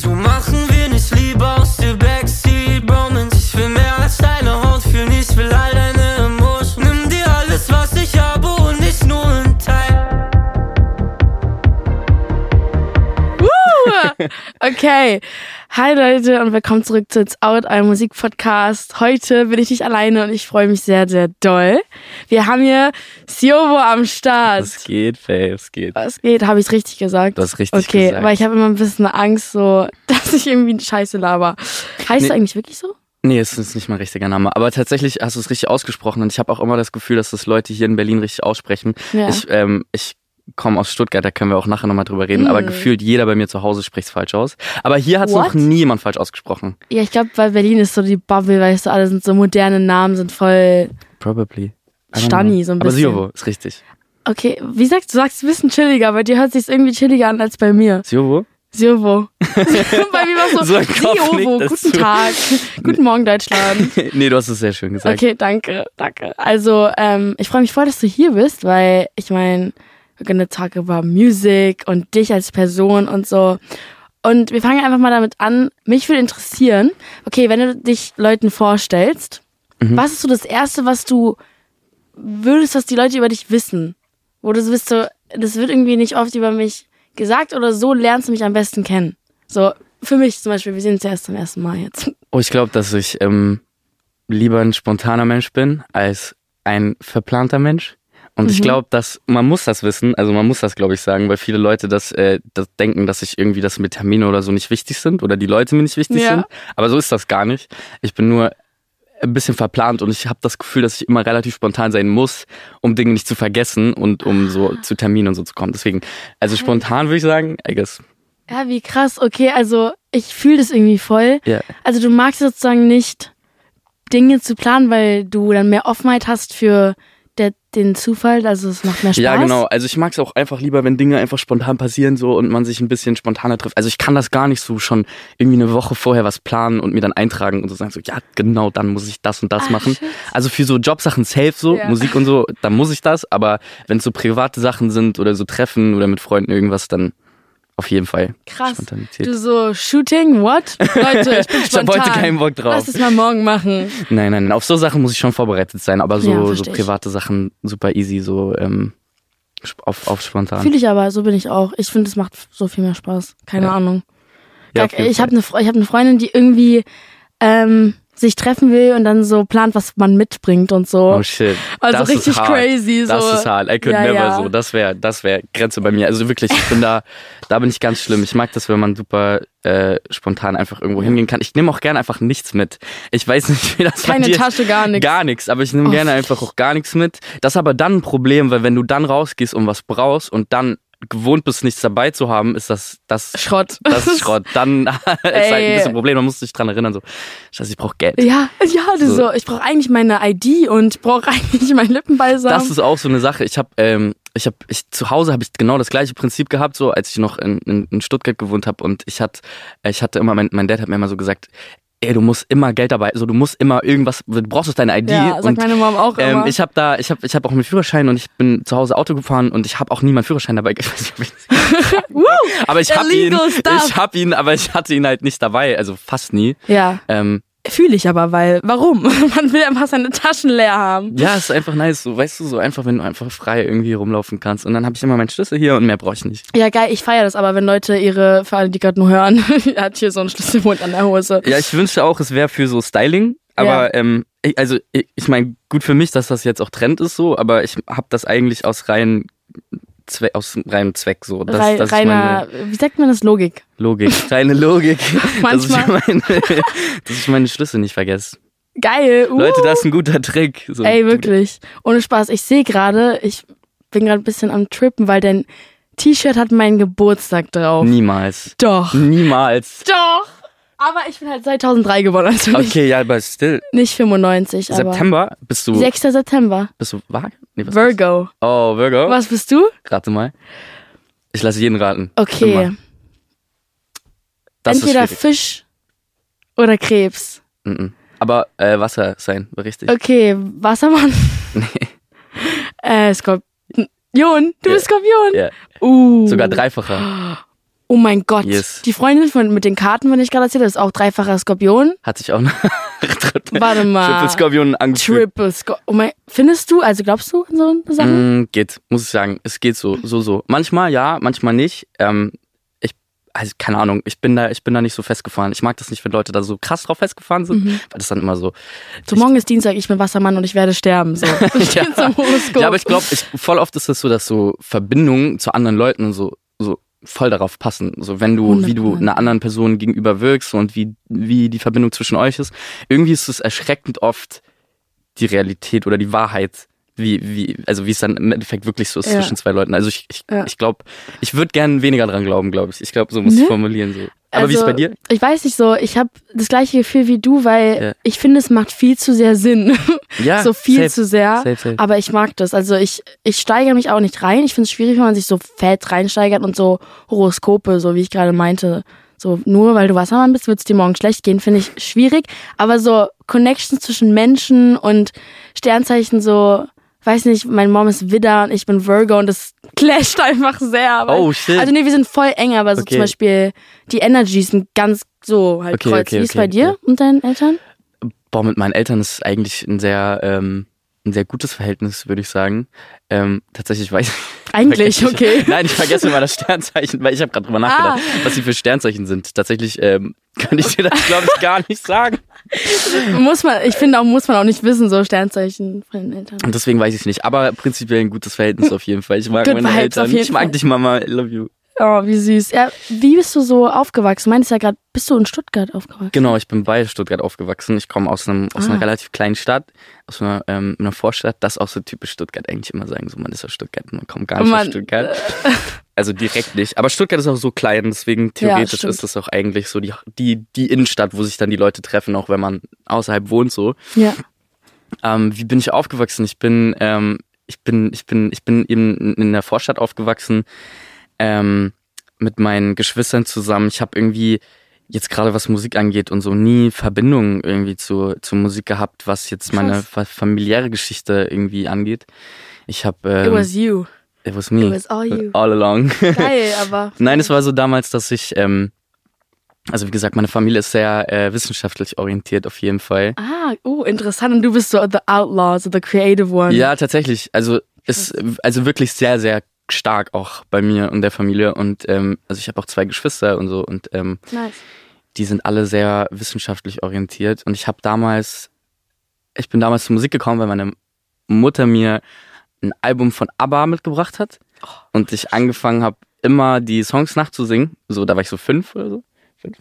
Wieso machen wir nicht lieber aus der Backseat Bromance? Ich will mehr als deine Haut fühlen, ich will all deine Emotionen. Nimm dir alles, was ich habe und nicht nur ein Teil. Okay. Hi Leute und willkommen zurück zu It's Out, einem Musikpodcast. Heute bin ich nicht alleine und ich freue mich sehr, sehr doll. Wir haben hier Siovo am Start. Es geht, Faye, es geht. Was geht? Habe ich es richtig gesagt? Du hast richtig okay, gesagt. weil ich habe immer ein bisschen Angst, so, dass ich irgendwie Scheiße laber. Heißt Nee. du eigentlich wirklich so? Nee, es ist nicht mein richtiger Name. Aber tatsächlich hast du es richtig ausgesprochen und ich habe auch immer das Gefühl, dass das Leute hier in Berlin richtig aussprechen. Ja. Ich, ähm, ich komme aus Stuttgart, da können wir auch nachher nochmal drüber reden. Aber Mm. gefühlt jeder bei mir zu Hause spricht es falsch aus. Aber hier hat es noch nie jemand falsch ausgesprochen. Ja, ich glaube, weil Berlin ist so die Bubble, weißt du, alle sind so moderne Namen, sind voll. Probably. I don't Stani, know. so ein Aber bisschen. Siovo ist richtig. Okay, wie sagst du, sagst ein bisschen chilliger, bei dir hört sich irgendwie chilliger an als bei mir. Siovo? Siovo. bei mir war so, So Siovo, guten Tag, guten Morgen Deutschland. nee, du hast es sehr schön gesagt. Okay, danke, danke. Also, ähm, ich freue mich voll, dass du hier bist, weil ich meine, we're gonna talk about music und dich als Person und so. Und wir fangen einfach mal damit an. Mich würde interessieren, okay, wenn du dich Leuten vorstellst, Mhm. was ist so das Erste, was du würdest, was die Leute über dich wissen? Wo du so bist, so, das wird irgendwie nicht oft über mich gesagt oder so lernst du mich am besten kennen. So, für mich zum Beispiel, wir sehen uns ja erst zum ersten Mal jetzt. Oh, ich glaube, dass ich ähm, lieber ein spontaner Mensch bin als ein verplanter Mensch. Und ich Mhm. glaube, dass man muss das wissen, also man muss das, glaube ich, sagen, weil viele Leute das, äh, das denken, dass ich irgendwie, dass mir Termine oder so nicht wichtig sind oder die Leute mir nicht wichtig Ja. sind. Aber so ist das gar nicht. Ich bin nur ein bisschen verplant und ich habe das Gefühl, dass ich immer relativ spontan sein muss, um Dinge nicht zu vergessen und um so zu Terminen und so zu kommen. Deswegen, also spontan würde ich sagen, I guess. Ja, wie krass. Okay, also ich fühle das irgendwie voll. Ja. Also du magst sozusagen nicht Dinge zu planen, weil du dann mehr Offenheit hast für der, den Zufall. Also es macht mehr Spaß. Ja, genau. Also ich mag es auch einfach lieber, wenn Dinge einfach spontan passieren so und man sich ein bisschen spontaner trifft. Also ich kann das gar nicht so schon irgendwie eine Woche vorher was planen und mir dann eintragen und so sagen so, ja, genau, dann muss ich das und das Ah, machen. shit. Also für so Jobsachen safe so, Ja. Musik und so, dann muss ich das. Aber wenn es so private Sachen sind oder so Treffen oder mit Freunden irgendwas, dann auf jeden Fall Krass. Spontanität. Du so, Shooting, what? Leute, ich bin ich spontan. habe heute keinen Bock drauf. Lass es mal morgen machen. Nein, nein, nein. Auf so Sachen muss ich schon vorbereitet sein, aber so, Ja, so ich. private Sachen super easy, so ähm, auf, auf spontan. Fühle ich aber, so bin ich auch. Ich finde, es macht so viel mehr Spaß. Keine Ja. Ahnung. Ja, ich habe eine ich hab eine Freundin, die irgendwie ähm, sich treffen will und dann so plant, was man mitbringt und so. Oh shit. Also das richtig crazy, so. Das ist hart. I could Ja, never ja. so. Das wäre das wär Grenze bei mir. Also wirklich, ich bin da, da bin ich ganz schlimm. Ich mag das, wenn man super äh, spontan einfach irgendwo hingehen kann. Ich nehme auch gerne einfach nichts mit. Ich weiß nicht, wie das bei Keine dir ist. Tasche, gar nichts. Gar nichts, aber ich nehme Oh. gerne einfach auch gar nichts mit. Das ist aber dann ein Problem, weil wenn du dann rausgehst und was brauchst und dann gewohnt bist, nichts dabei zu haben, ist das, das, Schrott. das ist Schrott. Dann ist halt ein bisschen ein Problem, man muss sich dran erinnern, so, scheiße, ich brauche Geld. Ja, ja, so. So. Ich brauche eigentlich meine ID und brauche eigentlich meinen Lippenbalsam. Das ist auch so eine Sache. Ich habe, ähm, ich habe, ich zu Hause habe ich genau das gleiche Prinzip gehabt, so als ich noch in, in, in Stuttgart gewohnt habe und ich hatte, ich hatte immer, mein, mein Dad hat mir immer so gesagt, ey, du musst immer Geld dabei, also du musst immer irgendwas, du brauchst deine ID ja, sagt und meine Mom auch ähm, immer. ich habe da, ich habe, ich habe auch einen Führerschein und ich bin zu Hause Auto gefahren und ich habe auch nie meinen Führerschein dabei. Ich weiß nicht, Woo! aber ich habe ihn, stuff. ich habe ihn, aber ich hatte ihn halt nicht dabei, also fast nie. Ja, Ähm, fühle ich aber, weil, warum? Man will einfach seine Taschen leer haben. ja, ist einfach nice, so weißt du, so einfach, wenn du einfach frei irgendwie rumlaufen kannst und dann habe ich immer meinen Schlüssel hier und mehr brauche ich nicht. Ja, geil, ich feiere das aber, wenn Leute ihre, für alle, die gerade nur hören, er hat hier so einen Schlüsselbund an der Hose. Ja, ich wünschte auch, es wäre für so Styling, aber ähm, ich, also ich, ich meine, gut für mich, dass das jetzt auch Trend ist so, aber ich habe das eigentlich aus rein Zwe aus reinem Zweck so. Das, Rei- das ist reiner, meine wie sagt man das, Logik? Logik, reine Logik, dass ich, Manchmal. meine, dass ich meine Schlüssel nicht vergesse. Geil, uh. Leute, das ist ein guter Trick. So. Ey, wirklich. Ohne Spaß. Ich sehe gerade, ich bin gerade ein bisschen am Trippen, weil dein T-Shirt hat meinen Geburtstag drauf. Niemals. Doch. Niemals. Doch. Aber ich bin halt 2003 geboren, also nicht, Okay, ja, aber still. nicht 95, aber September bist du. 6. September. Bist du vage? Nee, was Virgo. Oh, Virgo. Was bist du? Rate mal. Ich lasse jeden raten. Okay. Entweder. Fisch oder Krebs. Mhm. Aber äh, Wasser sein, war richtig. Okay, Wassermann. Nee. Äh, Skorpion. Du Ja. bist Skorpion. Ja. Uh. Sogar dreifacher. Oh mein Gott. Yes. Die Freundin von, mit den Karten, wenn ich gerade erzählt habe, ist auch dreifacher Skorpion. Hat sich auch noch Warte mal. Triple Skorpion angefühlt. Triple Skorpion. Oh mein, findest du, also glaubst du an so eine Sache? Mm, geht, muss ich sagen. Es geht so, so, so. Manchmal ja, manchmal nicht. Ähm, ich, also keine Ahnung, ich bin da, ich bin da nicht so festgefahren. Ich mag das nicht, wenn Leute da so krass drauf festgefahren sind, Mhm. weil das dann immer so. So, morgen ist Dienstag, ich bin Wassermann und ich werde sterben. So. Ja. Ja, aber ich glaube, ich, voll oft ist es so, dass so Verbindungen zu anderen Leuten und so voll darauf passen. So wenn du, wie du 100%. einer anderen Person gegenüber wirkst und wie, wie die Verbindung zwischen euch ist. Irgendwie ist es erschreckend oft die Realität oder die Wahrheit, wie, wie, also wie es dann im Endeffekt wirklich so ist Ja. zwischen zwei Leuten. Also ich, ich, Ja. ich glaube, ich würde gern weniger dran glauben, glaube ich. Ich glaube, so muss ich Ne? formulieren. So. Aber wie ist Also, bei dir? Ich weiß nicht so, ich habe das gleiche Gefühl wie du, weil Ja. ich finde, es macht viel zu sehr Sinn. Ja, so viel safe, zu sehr. safe, safe. Aber ich mag das. Also ich, ich steigere mich auch nicht rein. Ich finde es schwierig, wenn man sich so fett reinsteigert und so Horoskope, so wie ich gerade meinte. So, nur weil du Wassermann bist, wird es dir morgen schlecht gehen, finde ich schwierig. Aber so Connections zwischen Menschen und Sternzeichen so, weiß nicht, mein Mom ist Widder und ich bin Virgo und das clasht einfach sehr. Aber Oh, shit. Also nee, wir sind voll eng, aber so Okay. zum Beispiel die Energies sind ganz so halt Okay, kreuz. okay, Wie ist bei dir und deinen Eltern? Boah, mit meinen Eltern ist eigentlich ein sehr, ähm, ein sehr gutes Verhältnis, würde ich sagen. Ähm, tatsächlich weiß ich. Eigentlich, okay. Nein, ich vergesse immer das Sternzeichen, weil ich habe gerade drüber nachgedacht, was sie für Sternzeichen sind. Tatsächlich ähm, kann ich dir das, glaube ich, gar nicht sagen. Muss man, ich finde auch, muss man auch nicht wissen, so Sternzeichen von den Eltern. Und deswegen weiß ich es nicht. Aber prinzipiell ein gutes Verhältnis auf jeden Fall. Ich mag Good meine vibes Eltern. Ich mag Fall. dich, Mama. I love you. Oh, wie süß. Ja, wie bist du so aufgewachsen? Du meinst ja gerade, bist du in Stuttgart aufgewachsen? Genau, ich bin bei Stuttgart aufgewachsen. Ich komme aus, einem, aus Ah. einer relativ kleinen Stadt, aus einer, ähm, einer Vorstadt. Das ist auch so typisch Stuttgart eigentlich immer sagen. So, man ist aus Stuttgart, man kommt gar nicht aus Man- Stuttgart. Also direkt nicht. Aber Stuttgart ist auch so klein, deswegen theoretisch stimmt. ist das auch eigentlich so die, die, die Innenstadt, wo sich dann die Leute treffen, auch wenn man außerhalb wohnt so. Ja. Ähm, wie bin ich aufgewachsen? Ich bin, ähm, ich bin, ich bin, ich bin eben in der Vorstadt aufgewachsen, ähm, mit meinen Geschwistern zusammen. Ich habe irgendwie jetzt gerade was Musik angeht und so nie Verbindung irgendwie zu, zu Musik gehabt, was jetzt meine Krass. fa familiäre Geschichte irgendwie angeht. Ich habe It ähm, was you. It was me It was all you. all along. Geil, aber. Nein, es war so damals, dass ich, ähm, also wie gesagt, meine Familie ist sehr äh, wissenschaftlich orientiert auf jeden Fall. Ah, oh, interessant. Und du bist so the outlaw, so the creative one. Ja, tatsächlich. Also ist also wirklich sehr, sehr stark auch bei mir und der Familie. Und ähm, also ich habe auch zwei Geschwister und so und ähm, Nice. die sind alle sehr wissenschaftlich orientiert. Und ich habe damals, ich bin damals zur Musik gekommen, weil meine Mutter mir ein Album von ABBA mitgebracht hat und ich angefangen habe, immer die Songs nachzusingen. So, da war ich so fünf oder so. Fünf.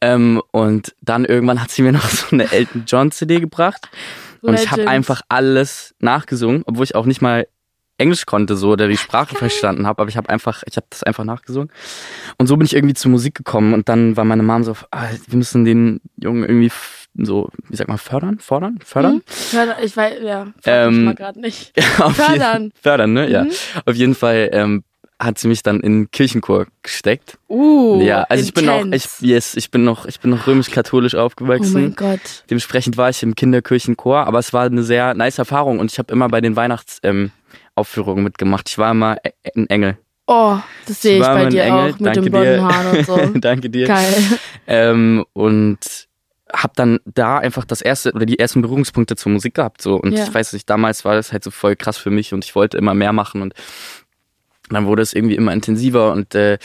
Ähm, und dann irgendwann hat sie mir noch so eine Elton John CD gebracht. Und ich habe einfach alles nachgesungen, obwohl ich auch nicht mal Englisch konnte so oder die Sprache verstanden habe, aber ich habe einfach, ich habe das einfach nachgesungen. Und so bin ich irgendwie zur Musik gekommen und dann war meine Mom so, ah, wir müssen den Jungen irgendwie so, wie sagt man, fördern, fordern, fördern. Hm? Förder, ich weiß, ja, Ähm, ähm, mal gerade nicht. Fördern. Jeden, fördern, ne? Ja. Mhm. Auf jeden Fall ähm, hat sie mich dann in den Kirchenchor gesteckt. Uh, ja, also ich bin noch, ich, intense. yes, ich bin noch, ich bin noch römisch-katholisch Oh aufgewachsen. mein Gott. Dementsprechend war ich im Kinderkirchenchor, aber es war eine sehr nice Erfahrung und ich habe immer bei den Weihnachtsaufführungen ähm, Aufführungen mitgemacht. Ich war immer e- ein Engel. Oh, das sehe ich war bei dir Engel. auch mit Danke den blonden dir. Haaren und so. Danke dir. Geil. Ähm, und habe dann da einfach das erste oder die ersten Berührungspunkte zur Musik gehabt so und Ja. ich weiß nicht damals war das halt so voll krass für mich und ich wollte immer mehr machen und dann wurde es irgendwie immer intensiver und äh,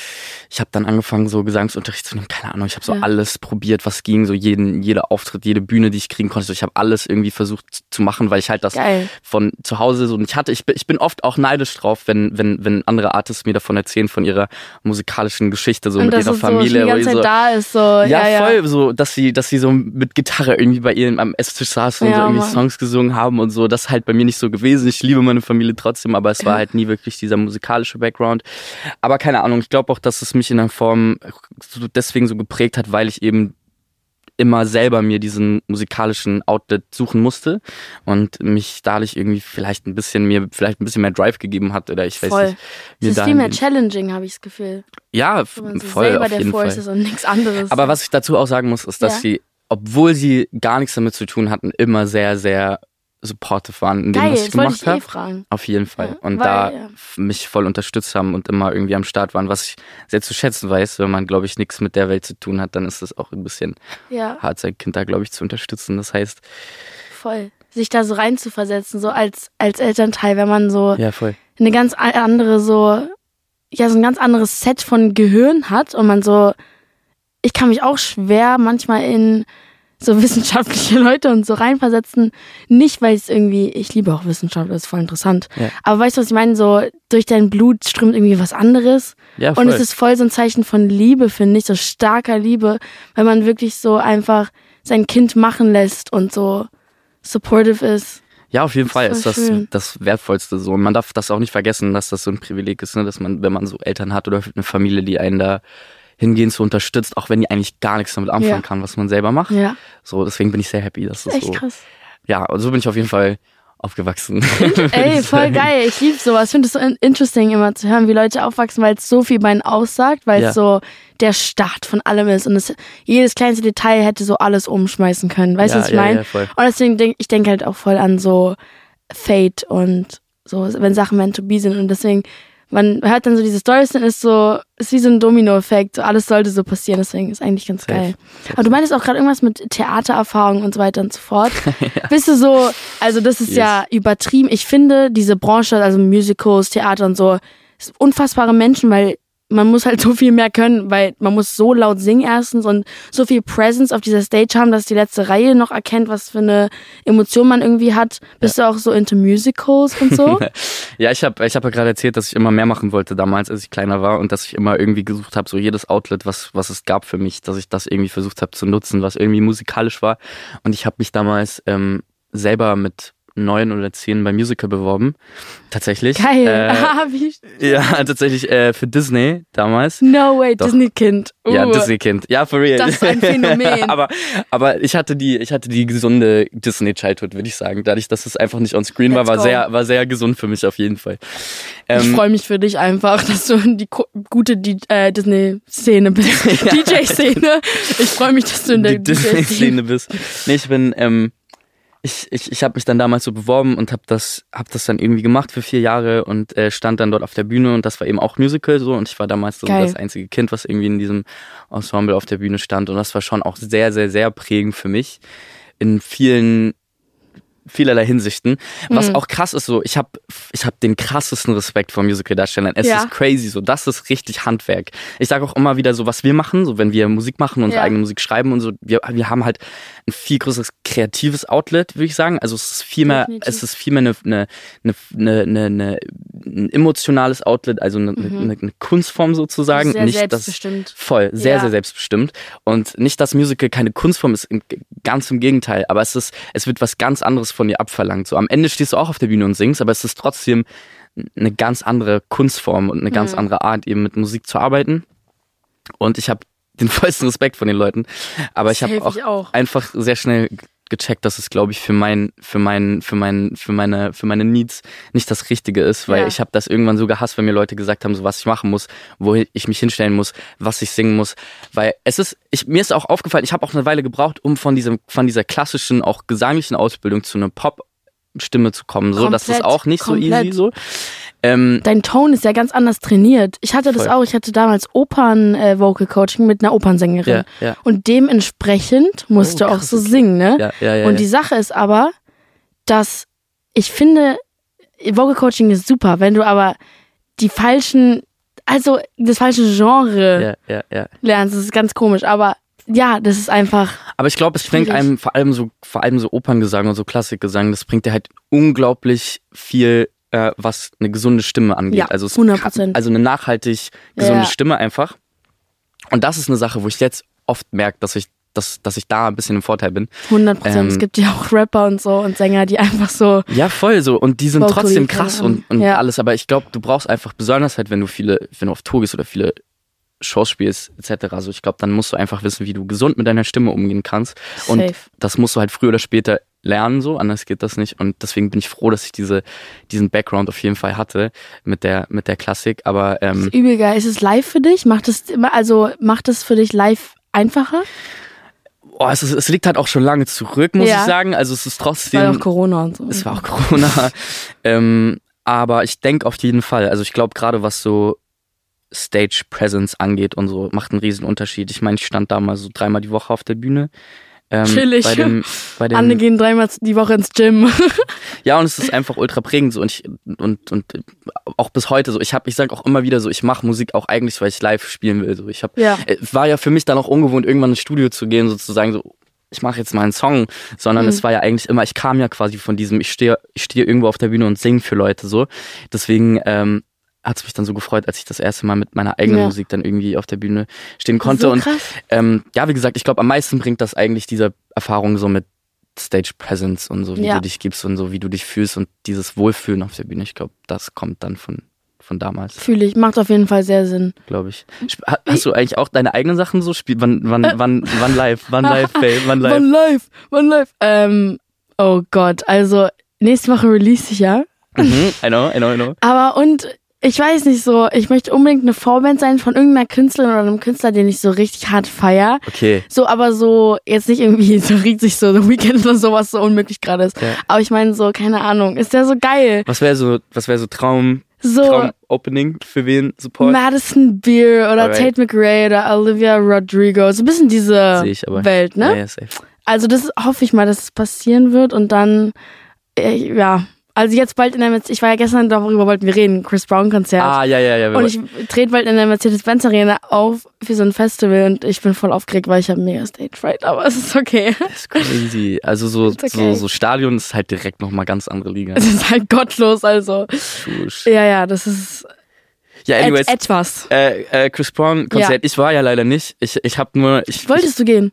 ich habe dann angefangen so Gesangsunterricht zu nehmen keine Ahnung ich habe so Ja. alles probiert was ging so jeden jeder Auftritt jede Bühne die ich kriegen konnte so, ich habe alles irgendwie versucht zu machen weil ich halt das Geil. von zu Hause so und ich hatte ich bin, ich bin oft auch neidisch drauf wenn wenn wenn andere Artists mir davon erzählen von ihrer musikalischen Geschichte so und mit ihrer es so Familie die ganze Zeit so, da ist, so. ja, Ja, ja. voll so, dass sie, dass sie so mit Gitarre irgendwie bei ihnen am Esstisch saßen und Ja, so irgendwie Mann. Songs gesungen haben und so. Das ist halt bei mir nicht so gewesen. Ich liebe meine Familie trotzdem, aber es war halt nie wirklich dieser musikalische Background. Aber keine Ahnung, ich glaube auch, dass es mich in einer Form so deswegen so geprägt hat, weil ich eben immer selber mir diesen musikalischen Outlet suchen musste und mich dadurch irgendwie vielleicht ein bisschen mir vielleicht ein bisschen mehr Drive gegeben hat oder ich weiß Voll. nicht. Es ist viel mehr challenging, habe ich das Gefühl. ja, so voll selber auf der jeden Force Fall. ist und nichts anderes. Aber was ich dazu auch sagen muss, ist, dass Ja. sie, obwohl sie gar nichts damit zu tun hatten, immer sehr, sehr supportive waren in dem, Geil, was ich das gemacht eh habe. fragen. Auf jeden Fall. Ja, und weil, da ja. mich voll unterstützt haben und immer irgendwie am Start waren, was ich sehr zu schätzen weiß. Wenn man, glaube ich, nichts mit der Welt zu tun hat, dann ist es auch ein bisschen Ja, hart, sein Kind da, glaube ich, zu unterstützen. Das heißt, voll. Sich da so reinzuversetzen, so als, als Elternteil, wenn man so ja, voll. eine ganz andere so, ja, so ein ganz anderes Set von Gehirn hat und man so, ich kann mich auch schwer manchmal in so wissenschaftliche Leute und so reinversetzen. Nicht, weil es irgendwie, ich liebe auch Wissenschaft, das ist voll interessant. Ja. Aber weißt du, was ich meine? So, durch dein Blut strömt irgendwie was anderes. Ja, voll. Und es ist voll so ein Zeichen von Liebe, finde ich, so starker Liebe, wenn man wirklich so einfach sein Kind machen lässt und so supportive ist. Ja, auf jeden Das Fall ist ist voll das schön. das Wertvollste so. Und man darf das auch nicht vergessen, dass das so ein Privileg ist, ne? dass man, wenn man so Eltern hat oder eine Familie, die einen da hingehend so unterstützt, auch wenn die eigentlich gar nichts damit anfangen Ja. kann, was man selber macht. Ja, So, deswegen bin ich sehr happy, dass das echt so. krass. Ja, und so bin ich auf jeden Fall aufgewachsen. Ey, voll geil. Ich liebe sowas. Ich finde es so in- interesting, immer zu hören, wie Leute aufwachsen, weil es so viel bei ihnen aussagt, weil Ja. es so der Start von allem ist. Und es, jedes kleinste Detail hätte so alles umschmeißen können. Weißt du, ja, was ich ja, meine? Und deswegen denke ich denke halt auch voll an so Fate und so, wenn Sachen meant to be sind. Und deswegen, man hört dann so diese Stories und ist so, ist wie so ein Domino-Effekt. So alles sollte so passieren. Deswegen ist eigentlich ganz geil. Aber du meintest auch gerade irgendwas mit Theatererfahrung und so weiter und so fort. Bist du so, also das ist Yes. ja übertrieben. Ich finde diese Branche, also Musicals, Theater und so, ist unfassbare Menschen, weil man muss halt so viel mehr können, weil man muss so laut singen erstens und so viel Presence auf dieser Stage haben, dass die letzte Reihe noch erkennt, was für eine Emotion man irgendwie hat. Bist du auch so into Musicals und so? Ja, ich habe ich hab ja gerade erzählt, dass ich immer mehr machen wollte damals, als ich kleiner war und dass ich immer irgendwie gesucht habe, so jedes Outlet, was, was es gab für mich, dass ich das irgendwie versucht habe zu nutzen, was irgendwie musikalisch war. Und ich habe mich damals ähm, selber mit neun oder zehn beim Musical beworben. Tatsächlich. Geil. Äh, Ah, wie, ja, tatsächlich äh, für Disney damals. no way. Disney-Kind. Uh, Ja, Disney-Kind. Ja, for real. Das ist ein Phänomen. aber, aber ich hatte die, ich hatte die gesunde Disney-Childhood, würde ich sagen. Dadurch, dass es einfach nicht on screen war, war sehr, war sehr gesund für mich auf jeden Fall. Ich Ähm, freue mich für dich einfach, dass du die gute äh, Disney-Szene bist. DJ-Szene. Ich freue mich, dass du in der DJ-Szene Disney-Szene bist. Nee, ich bin, ähm, ich, ich, ich habe mich dann damals so beworben und habe das, hab das dann irgendwie gemacht für vier Jahre und äh, stand dann dort auf der Bühne und das war eben auch Musical so und ich war damals so das einzige Kind, was irgendwie in diesem Ensemble auf der Bühne stand und das war schon auch sehr, sehr, sehr prägend für mich. In vielen vielerlei Hinsichten. Was Mhm. auch krass ist, so ich habe ich hab den krassesten Respekt vor Musical-Darstellern. Es Ja. ist crazy, so das ist richtig Handwerk. Ich sage auch immer wieder so, was wir machen, so wenn wir Musik machen, unsere Ja. eigene Musik schreiben und so, wir, wir haben halt ein viel größeres kreatives Outlet, würde ich sagen. Also es ist viel mehr, Definitiv. es ist viel mehr eine, eine, eine, eine, eine, ein emotionales Outlet, also eine, Mhm. eine, eine Kunstform sozusagen. Sehr nicht das selbstbestimmt. Voll, sehr, Ja. sehr selbstbestimmt. Und nicht, dass Musical keine Kunstform ist, ganz im Gegenteil. Aber es ist, es wird was ganz anderes von dir abverlangt. So am Ende stehst du auch auf der Bühne und singst, aber es ist trotzdem eine ganz andere Kunstform und eine ganz Mhm. andere Art, eben mit Musik zu arbeiten. Und ich habe den vollsten Respekt von den Leuten. Aber ich habe auch, auch. einfach sehr schnell gecheckt, dass es, glaube ich, für mein, für mein, für mein, für meine, für meine Needs nicht das Richtige ist, weil Ja. ich habe das irgendwann so gehasst, wenn mir Leute gesagt haben, so was ich machen muss, wo ich mich hinstellen muss, was ich singen muss, weil es ist, ich, mir ist auch aufgefallen, ich habe auch eine Weile gebraucht, um von diesem, von dieser klassischen, auch gesanglichen Ausbildung zu einer Pop-Stimme zu kommen, so, das ist Komplett, auch nicht so komplett. easy, so. Ähm, Dein Ton ist ja ganz anders trainiert. Ich hatte das Voll. auch. Ich hatte damals Opern-Vocal-Coaching mit einer Opernsängerin. ja, ja, Und dementsprechend musst Oh, du auch so singen, ne? ja, ja, ja. Und die Sache ist aber, dass ich finde, Vocal Coaching ist super, wenn du aber die falschen, also das falsche Genre lernst, das ist ganz komisch, aber ja, das ist einfach, Aber ich glaube, es bringt Schwierig. einem vor allem so, vor allem so Operngesang und so Klassikgesang, das bringt dir halt unglaublich viel, äh, was eine gesunde Stimme angeht. Ja, also es 100%. kann- Also eine nachhaltig gesunde Ja. Stimme einfach. Und das ist eine Sache, wo ich jetzt oft merke, dass ich, dass, dass ich da ein bisschen im Vorteil bin. 100 Prozent. Ähm, es gibt ja auch Rapper und so und Sänger, die einfach so, Ja, voll so. Und die sind trotzdem krass und, und Ja. alles. Aber ich glaube, du brauchst einfach besonders halt, wenn du viele, wenn du auf Tour gehst oder viele Shows spielst, etc. Also ich glaube, dann musst du einfach wissen, wie du gesund mit deiner Stimme umgehen kannst. Und Safe. das musst du halt früher oder später lernen, so, anders geht das nicht. Und deswegen bin ich froh, dass ich diese, diesen Background auf jeden Fall hatte mit der, mit der Klassik. Aber ähm, übel geil. Ist es live für dich? Macht es immer, also macht es für dich live einfacher? oh, es, ist, es liegt halt auch schon lange zurück, muss Ja. ich sagen. Also es ist trotzdem. Weil auch Corona und so. Es war auch Corona. ähm, aber ich denke auf jeden Fall, also ich glaube gerade was so Stage Presence angeht und so, macht einen riesen Unterschied. Ich meine, ich stand da mal so dreimal die Woche auf der Bühne. Ähm, Chillig. Bei dem, bei dem, Anne gehen dreimal die Woche ins Gym. ja, und es ist einfach ultra prägend so und ich, und, und auch bis heute so. Ich habe, ich sag auch immer wieder so, ich mache Musik auch eigentlich, weil ich live spielen will. So, ich habe, Ja. es war ja für mich dann auch ungewohnt, irgendwann ins Studio zu gehen, sozusagen so. Ich mache jetzt mal einen Song, sondern Mhm. es war ja eigentlich immer, ich kam ja quasi von diesem, ich stehe ich stehe irgendwo auf der Bühne und singe für Leute so. Deswegen ähm, hat es mich dann so gefreut, als ich das erste Mal mit meiner eigenen Ja. Musik dann irgendwie auf der Bühne stehen konnte. so und ähm, ja, wie gesagt, ich glaube, am meisten bringt das eigentlich diese Erfahrung so mit Stage Presence und so, wie Ja. du dich gibst und so, wie du dich fühlst und dieses Wohlfühlen auf der Bühne. Ich glaube, das kommt dann von, von damals, Fühle ich. Macht auf jeden Fall sehr Sinn. glaube ich. Hast du eigentlich auch deine eigenen Sachen so? Spiel, wann, wann, wann, wann live? Wann live, Faye? Wann live? One live, one live. Ähm, oh Gott, also nächste Woche release ich ja. Mhm, I know, I know, I know. Aber und ich weiß nicht so, ich möchte unbedingt eine Vorband sein von irgendeiner Künstlerin oder einem Künstler, den ich so richtig hart feier. Okay. So, aber so, jetzt nicht irgendwie so riecht sich so The Weekend oder sowas so unmöglich gerade ist. Ja. Aber ich meine so, keine Ahnung, ist der so geil? Was wäre so, was wäre so Traum, So Traum-Opening für wen Support? Madison Beer oder Alright. Tate McRae oder Olivia Rodrigo. So ein bisschen diese. Welt, ne? Ja, ja, safe. Also das hoffe ich mal, dass es passieren wird und dann, äh, ja, also jetzt bald in der, Mercedes, ich war ja gestern, darüber wollten wir reden, Chris Brown Konzert. Ah, ja, ja, ja. Und ich trete bald in der Mercedes-Benz Arena auf für so ein Festival und ich bin voll aufgeregt, weil ich habe mega Stage Fright, aber es ist okay. das ist crazy. Also so, okay. so, so Stadion ist halt direkt nochmal ganz andere Liga. Es ist halt gottlos, also. Schusch. Ja, ja, das ist Ja, et anyways. etwas. Äh, äh, Chris Brown Konzert, ich war ja leider nicht. Ich, ich habe nur, ich, Wolltest du gehen?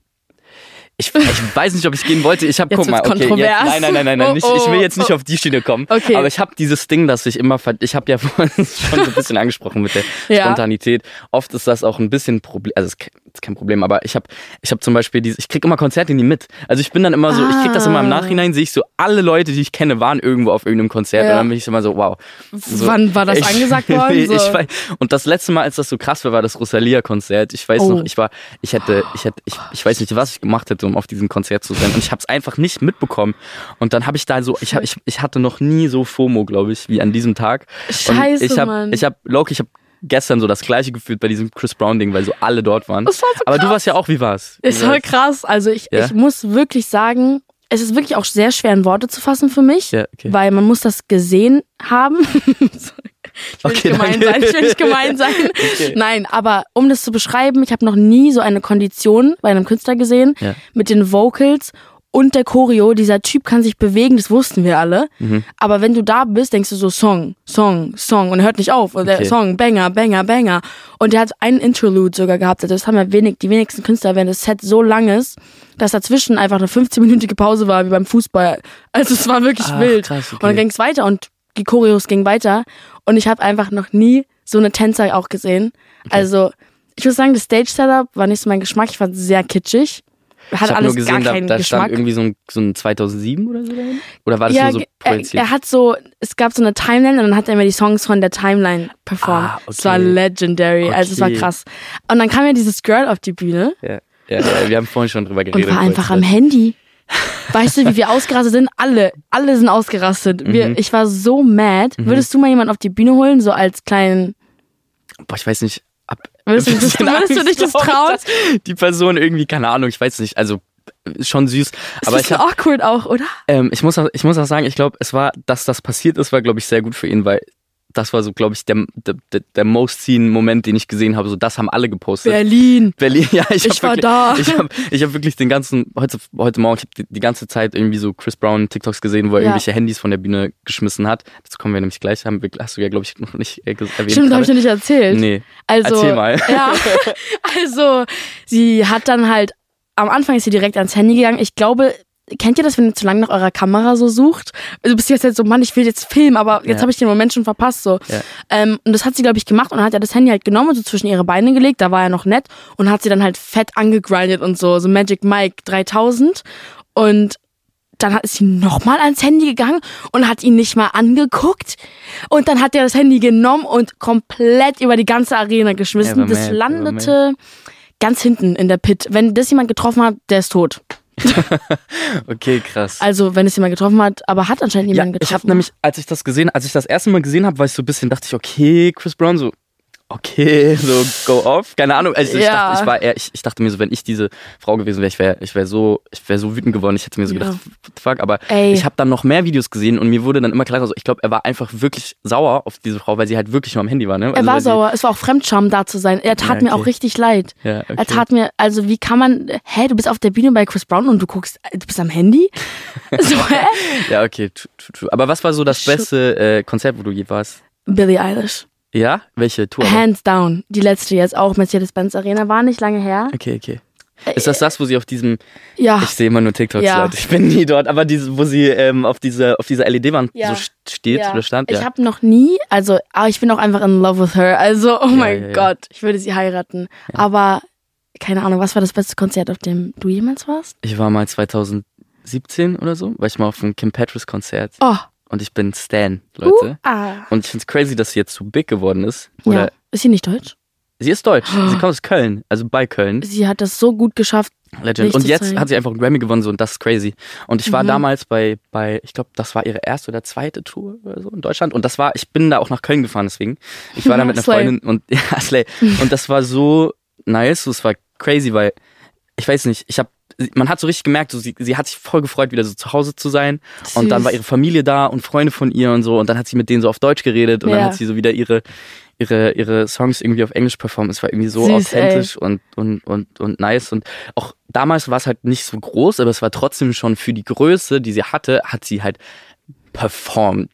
Ich, ich weiß nicht, ob ich gehen wollte. Ich habe, guck mal, okay, kontrovers. jetzt, nein, nein, nein, nein, nein, Oh, nicht, ich will oh, jetzt nicht oh. auf die Schiene kommen. Okay. Aber ich habe dieses Ding, dass ich immer, ich habe ja vorhin schon so ein bisschen angesprochen mit der Ja. Spontanität. Oft ist das auch ein bisschen Problem, also es ist ke- ist kein Problem, aber ich habe, ich habe zum Beispiel diese, ich krieg immer Konzerte nie mit. Also ich bin dann immer so, ich krieg das immer im Ah. Nachhinein, sehe ich so, alle Leute, die ich kenne, waren irgendwo auf irgendeinem Konzert Ja. und dann bin ich immer so, wow. So, Wann war das ich- angesagt worden? So. ich und das letzte Mal, als das so krass war, war das Rosalia-Konzert. Ich weiß Oh. noch, ich war, ich hätte, ich hätte, ich, ich weiß nicht, was ich gemacht hätte, um auf diesem Konzert zu sein. Und ich habe es einfach nicht mitbekommen. Und dann habe ich da so, ich, hab, ich, ich hatte noch nie so FOMO, glaube ich, wie an diesem Tag. Scheiße, und ich habe, Mann. ich habe, Loki, ich habe gestern so das gleiche gefühlt bei diesem Chris Brown Ding, weil so alle dort waren. Das war so Aber du warst ja auch, wie war's? Wie Es war war's? krass. Also ich, Ja? ich muss wirklich sagen, es ist wirklich auch sehr schwer in Worte zu fassen für mich, Ja, okay. weil man muss das gesehen haben. Ich will Okay, nicht gemein danke. sein, ich will nicht gemein sein. Okay. Nein, aber um das zu beschreiben, ich habe noch nie so eine Kondition bei einem Künstler gesehen Ja. mit den Vocals und der Choreo. Dieser Typ kann sich bewegen, das wussten wir alle. Mhm. Aber wenn du da bist, denkst du so Song, Song, Song und hört nicht auf. Und der Okay. Song, Banger, Banger, Banger. Und der hat einen Interlude sogar gehabt. Das haben ja wenig, die wenigsten Künstler, wenn das Set so lang ist, dass dazwischen einfach eine 15-minütige Pause war, wie beim Fußball. Also es war wirklich Ach, wild. krass, okay. Und dann ging es weiter und die Choreos gingen weiter. Und ich habe einfach noch nie so eine Tänzer auch gesehen. Also ich muss sagen, das Stage-Setup war nicht so mein Geschmack. Ich fand es sehr kitschig. Hat ich alles nur gesehen, gar da, keinen da Geschmack. stand irgendwie so ein, so ein 2007 oder so dahin? Oder war das ja, nur so er, projiziert? er hat so, es gab so eine Timeline und dann hat er immer die Songs von der Timeline performt. Ah, Es war okay. legendary, also es war Okay. krass. Und dann kam ja dieses Girl auf die Bühne ja, ja, ja, wir haben vorhin schon drüber und geredet. war einfach kurz. am Handy. Weißt du, wie wir ausgerastet sind? Alle, alle sind ausgerastet. Wir, Mhm. ich war so mad. Würdest du mal jemanden auf die Bühne holen, so als kleinen, Boah, ich weiß nicht. Ab, würdest du, bisschen würdest du dich das trauen? Die Person irgendwie, keine Ahnung, ich weiß nicht. Also ist schon süß. Das Aber ist ich, hab, awkward auch, oder? ähm, ich, muss auch, ich muss auch sagen, ich glaube, es war, dass das passiert ist, war, glaube ich, sehr gut für ihn, weil das war so, glaube ich, der, der, der, most seen Moment, den ich gesehen habe. So, das haben alle gepostet. Berlin. Berlin, ja, ich, Ich war wirklich, da. Ich habe ich hab wirklich den ganzen, heute, heute Morgen, ich habe die, die ganze Zeit irgendwie so Chris Brown TikToks gesehen, wo er Ja. irgendwelche Handys von der Bühne geschmissen hat. Das kommen wir nämlich gleich, haben wir, hast du ja, glaube ich, noch nicht äh, erwähnt. Stimmt, habe ich noch nicht erzählt. Nee, Also, erzähl mal. Ja, also sie hat dann halt, am Anfang ist sie direkt ans Handy gegangen. Ich glaube, kennt ihr das, wenn ihr zu lange nach eurer Kamera so sucht? Also, Du bist jetzt halt so, Mann, ich will jetzt filmen, aber jetzt Ja. habe ich den Moment schon verpasst. so. Ja. Ähm, und das hat sie, glaube ich, gemacht und dann hat er das Handy halt genommen und so zwischen ihre Beine gelegt, da war er noch nett und hat sie dann halt fett angegrindet und so, so Magic Mike 3000 und dann hat- ist sie nochmal ans Handy gegangen und hat ihn nicht mal angeguckt. Und dann hat er das Handy genommen und komplett über die ganze Arena geschmissen. War das landete ganz hinten in der Pit. Wenn das jemand getroffen hat, der ist tot. Okay, krass. Also, wenn es jemand getroffen hat, aber hat anscheinend Ja, jemand ich getroffen. habe nämlich, als ich das gesehen, als ich das erste Mal gesehen habe, war ich so ein bisschen, dachte ich, okay, Chris Brown, so, okay, so go off. Keine Ahnung. Also ich, Ja. dachte, ich war eher, ich, ich dachte mir so, wenn ich diese Frau gewesen wäre, ich wäre, ich wäre so, ich wäre so wütend geworden. Ich hätte mir so Ja. gedacht, what the fuck. Aber Ey. ich habe dann noch mehr Videos gesehen und mir wurde dann immer klarer, so, ich glaube, er war einfach wirklich sauer auf diese Frau, weil sie halt wirklich nur am Handy war. Ne? er Also, war weil sie- sauer. Es war auch Fremdscham, da zu sein. Er tat Ja, mir okay. auch richtig leid. Ja, okay. Er tat mir, also wie kann man, hä, du bist auf der Bühne bei Chris Brown und du guckst, du bist am Handy? so, hä? Ja, okay. True, true, true. Aber was war so das beste äh, Konzert, wo du je warst? Billie Eilish. Ja? Welche Tour? Hands down. Die letzte jetzt auch, Mercedes-Benz Arena, war nicht lange her. Okay, okay. Ist das das, wo sie auf diesem Ja. Ich sehe immer nur TikToks, Ja. Leute. Ich bin nie dort, aber diese, wo sie ähm, auf dieser auf dieser LED-Wand Ja. so st- steht ja. oder stand. Ich Ja. habe noch nie, also, aber ich bin auch einfach in love with her. Also, oh mein. Gott, ich würde sie heiraten. Aber, keine Ahnung, was war das beste Konzert, auf dem du jemals warst? Ich war mal 2017 oder so, war ich mal auf einem Kim Petras Konzert Oh, und ich bin Stan, Leute. uh, ah. Und ich find's crazy, dass sie jetzt so big geworden ist. Oder Ja. Ist sie nicht deutsch? sie ist deutsch. Sie kommt aus Köln, also bei Köln. Sie hat das so gut geschafft. Legend. Und zu jetzt hat sie einfach einen Grammy gewonnen so und das ist crazy. Und ich war Mhm. damals bei bei ich glaube, das war ihre erste oder zweite Tour oder so in Deutschland und das war ich bin da auch nach Köln gefahren deswegen. Ich war da mit einer. Freundin und ja, Slay. Und das war so nice, so, es war crazy, weil ich weiß nicht, ich habe man hat so richtig gemerkt, so, sie, sie hat sich voll gefreut, wieder so zu Hause zu sein. Und dann Süß. war ihre Familie da und Freunde von ihr und so. Und dann hat sie mit denen so auf Deutsch geredet und dann Ja. hat sie so wieder ihre, ihre, ihre Songs irgendwie auf Englisch performt. Es war irgendwie so Süß, authentisch und, und, und, und nice. Und auch damals war es halt nicht so groß, aber es war trotzdem schon für die Größe, die sie hatte, hat sie halt performt.